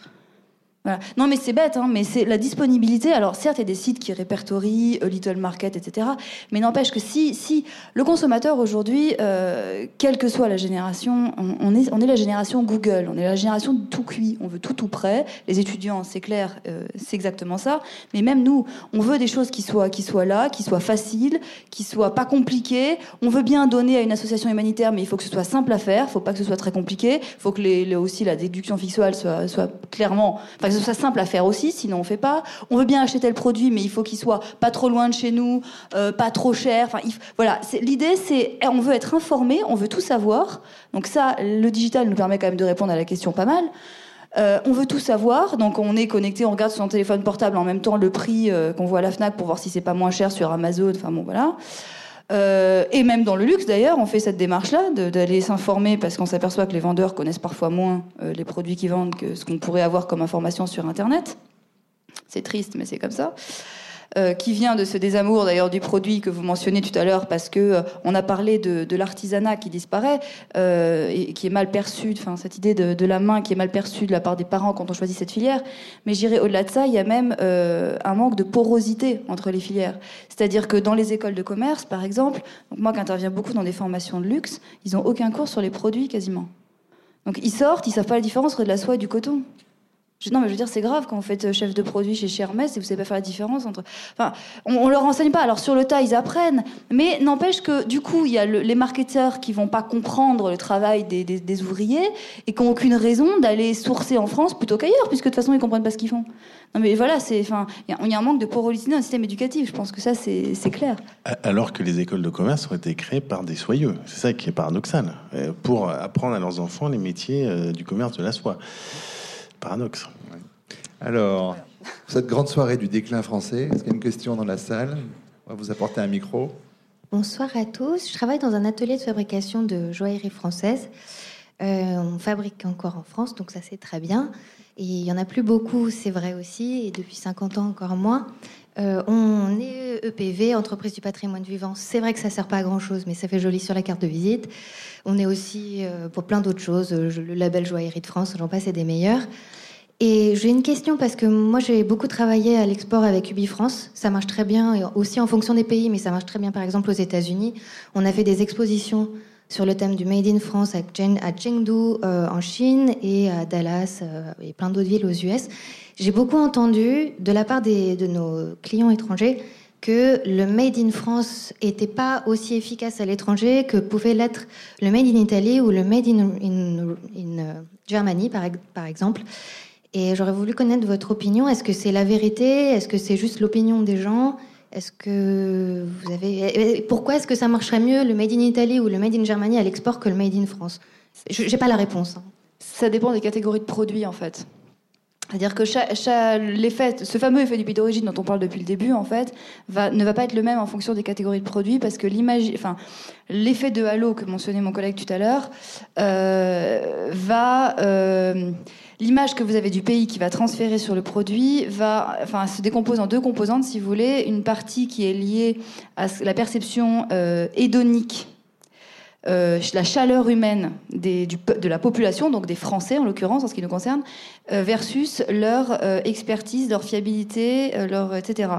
Non, mais c'est bête, hein, mais c'est la disponibilité. Alors, certes, il y a des sites qui répertorient euh, Little Market, etc. Mais n'empêche que si, si le consommateur aujourd'hui, euh, quelle que soit la génération, on, est, on est la génération Google, on est la génération tout cuit, on veut tout tout prêt. Les étudiants, c'est clair, euh, c'est exactement ça. Mais même nous, on veut des choses qui soient, qui soient là, qui soient faciles, qui soient pas compliquées. On veut bien donner à une association humanitaire, mais il faut que ce soit simple à faire. Faut pas que ce soit très compliqué. Faut que aussi la déduction fiscale soit, soit clairement que ce simple à faire aussi, sinon on fait pas. On veut bien acheter tel produit, mais il faut qu'il soit pas trop loin de chez nous, euh, pas trop cher. Enfin, voilà. L'idée, c'est on veut être informé, on veut tout savoir. Donc ça, le digital nous permet quand même de répondre à la question pas mal. Euh, on veut tout savoir, donc on est connecté, on regarde sur son téléphone portable en même temps le prix euh, qu'on voit à la Fnac pour voir si c'est pas moins cher sur Amazon. Enfin bon, voilà. Euh, et même dans le luxe, d'ailleurs, on fait cette démarche-là, d'aller s'informer parce qu'on s'aperçoit que les vendeurs connaissent parfois moins euh, les produits qu'ils vendent que ce qu'on pourrait avoir comme information sur Internet. C'est triste, mais c'est comme ça. Euh, qui vient de ce désamour d'ailleurs du produit que vous mentionnez tout à l'heure, parce que euh, on a parlé de, l'artisanat qui disparaît euh, et qui est mal perçu, enfin cette idée de, la main qui est mal perçue de la part des parents quand on choisit cette filière. Mais j'irai au-delà de ça, il y a même un manque de porosité entre les filières. C'est-à-dire que dans les écoles de commerce, par exemple, moi qui interviens beaucoup dans des formations de luxe, ils n'ont aucun cours sur les produits quasiment. Donc ils sortent, ils savent pas la différence entre de la soie et du coton. Non, mais je veux dire, c'est grave quand vous faites euh, chef de produit chez Hermès et vous savez pas faire la différence entre. Enfin, on, on leur enseigne pas. Alors sur le tas, ils apprennent, mais n'empêche que du coup, il y a le, les marketeurs qui vont pas comprendre le travail des, ouvriers et qui ont aucune raison d'aller sourcer en France plutôt qu'ailleurs, puisque de toute façon, ils comprennent pas ce qu'ils font. Non, mais voilà, c'est. Enfin, il y, y, a un manque de porosité dans le système éducatif. Je pense que ça, c'est clair. Alors que les écoles de commerce ont été créées par des soyeux. C'est ça qui est paradoxal. Euh, pour apprendre à leurs enfants les métiers euh, du commerce de la soie. Paradoxe. Alors, cette grande soirée du déclin français, est-ce qu'il y a une question dans la salle On va vous apporter un micro. Bonsoir à tous. Je travaille dans un atelier de fabrication de joaillerie française. Euh, on fabrique encore en France, donc ça c'est très bien. Et il y en a plus beaucoup, c'est vrai aussi, et depuis 50 ans encore moins. Euh, on est EPV, entreprise du patrimoine vivant. C'est vrai que ça sert pas à grand chose, mais ça fait joli sur la carte de visite. On est aussi euh, pour plein d'autres choses, le label joaillerie de France, j'en passe et des meilleurs. Et j'ai une question parce que moi j'ai beaucoup travaillé à l'export avec Ubifrance. Ça marche très bien, aussi en fonction des pays, mais ça marche très bien par exemple aux États-Unis. On a fait des expositions sur le thème du Made in France à Chengdu euh, en Chine et à Dallas euh, et plein d'autres villes aux US. J'ai beaucoup entendu de la part de nos clients étrangers que le Made in France était pas aussi efficace à l'étranger que pouvait l'être le Made in Italy ou le Made in, euh, Germany par exemple. Et j'aurais voulu connaître votre opinion. Est-ce que c'est la vérité? Est-ce que c'est juste l'opinion des gens? Est-ce que vous avez pourquoi est-ce que ça marcherait mieux le made in Italy ou le made in Germany à l'export que le made in France? J'ai pas la réponse. Hein. Ça dépend des catégories de produits en fait. C'est-à-dire que chaque, chaque, ce fameux effet du pays d'origine dont on parle depuis le début, en fait, ne va pas être le même en fonction des catégories de produits, parce que l'image, enfin, l'effet de halo que mentionnait mon collègue tout à l'heure, euh, va, euh, l'image que vous avez du pays qui va transférer sur le produit va, enfin, se décompose en deux composantes, si vous voulez, une partie qui est liée à la perception euh, hédonique euh, la chaleur humaine des, du, de la population, donc des Français en l'occurrence en ce qui nous concerne, euh, versus leur euh, expertise, leur fiabilité, euh, leur etc.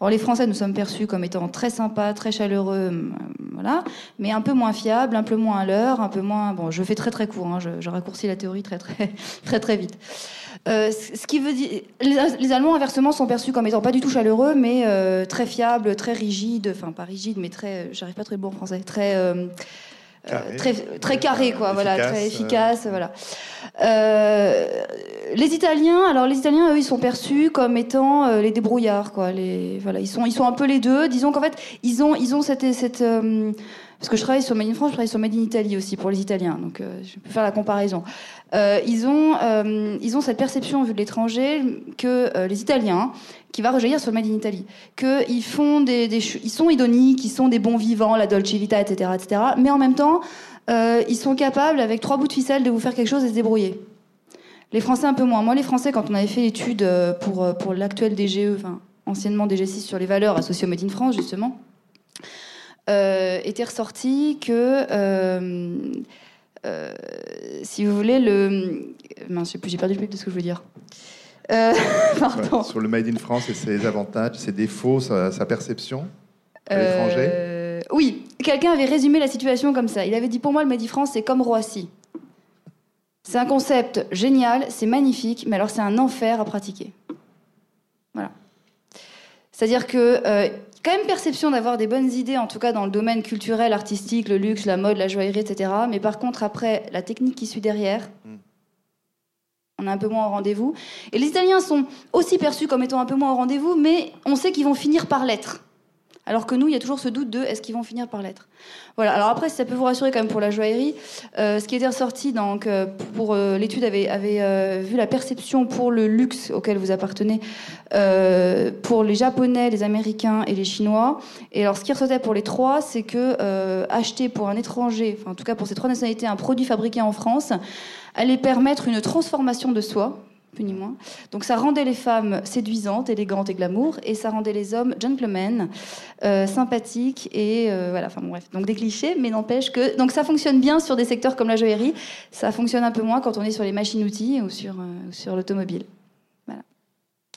Alors les Français nous sommes perçus comme étant très sympas, très chaleureux, euh, voilà, mais un peu moins fiables, un peu moins à l'heure, un peu moins. Bon, je fais très très court, hein, je, je, raccourcis la théorie très très très très vite. ce qui veut dire, les, les, Allemands inversement sont perçus comme étant pas du tout chaleureux, mais très fiables, très rigides, enfin pas rigides, mais très, j'arrive pas très bon en français, très Carré. très très carré quoi efficace, voilà très efficace euh... voilà. Euh, les Italiens alors les Italiens eux ils sont perçus comme étant euh, les débrouillards quoi les voilà ils sont ils sont un peu les deux. Disons qu'en fait ils ont ils ont cette cette euh, parce que je travaille sur Made in France, je travaille sur Made in Italy aussi pour les Italiens, donc euh, je peux faire la comparaison. Euh, ils, ont, euh, ils ont cette perception vue de l'étranger que les Italiens, qui va rejaillir sur Made in Italy, qu'ils font des, ils sont idoniques, ils sont des bons vivants, la Dolce Vita, etc., etc. Mais en même temps, ils sont capables, avec trois bouts de ficelle, de vous faire quelque chose et se débrouiller. Les Français un peu moins. Moi, les Français, quand on avait fait l'étude pour, pour l'actuel DGE, enfin anciennement DG6 sur les valeurs associées au Made in France, justement, était ressorti que, euh, euh, si vous voulez, le. Mince, j'ai perdu le but de ce que je veux dire. pardon. Sur le Made in France et ses avantages, ses défauts, sa, sa perception à l'étranger Oui, quelqu'un avait résumé la situation comme ça. Il avait dit Pour moi, le Made in France, c'est comme Roissy. C'est un concept génial, c'est magnifique, mais alors c'est un enfer à pratiquer. Voilà. C'est-à-dire que euh, quand même perception d'avoir des bonnes idées, en tout cas dans le domaine culturel, artistique, le luxe, la mode, la joaillerie, etc. Mais par contre, après, la technique qui suit derrière, mm. on est un peu moins au rendez-vous. Et les Italiens sont aussi perçus comme étant un peu moins au rendez-vous, mais on sait qu'ils vont finir par l'être. Alors que nous, il y a toujours ce doute de est-ce qu'ils vont finir par l'être? Voilà. Alors après, si ça peut vous rassurer quand même pour la joaillerie, euh, ce qui était ressorti donc euh, pour euh, l'étude avait, avait euh, vu la perception pour le luxe auquel vous appartenez euh, pour les Japonais, les Américains et les Chinois. Et alors, ce qui ressortait pour les trois, c'est que acheter pour un étranger, enfin en tout cas pour ces trois nationalités, un produit fabriqué en France allait permettre une transformation de soi ni moins. Donc ça rendait les femmes séduisantes, élégantes et glamour, et ça rendait les hommes gentlemen, euh, sympathiques et euh, voilà. Enfin bon, bref, donc des clichés, mais n'empêche que donc ça fonctionne bien sur des secteurs comme la joaillerie. Ça fonctionne un peu moins quand on est sur les machines-outils ou sur euh, sur l'automobile.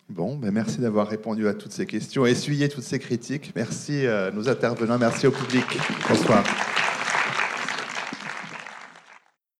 Bon, ben merci d'avoir répondu à toutes ces questions, essuyé toutes ces critiques. Merci euh, nos intervenants, merci au public. Bonsoir.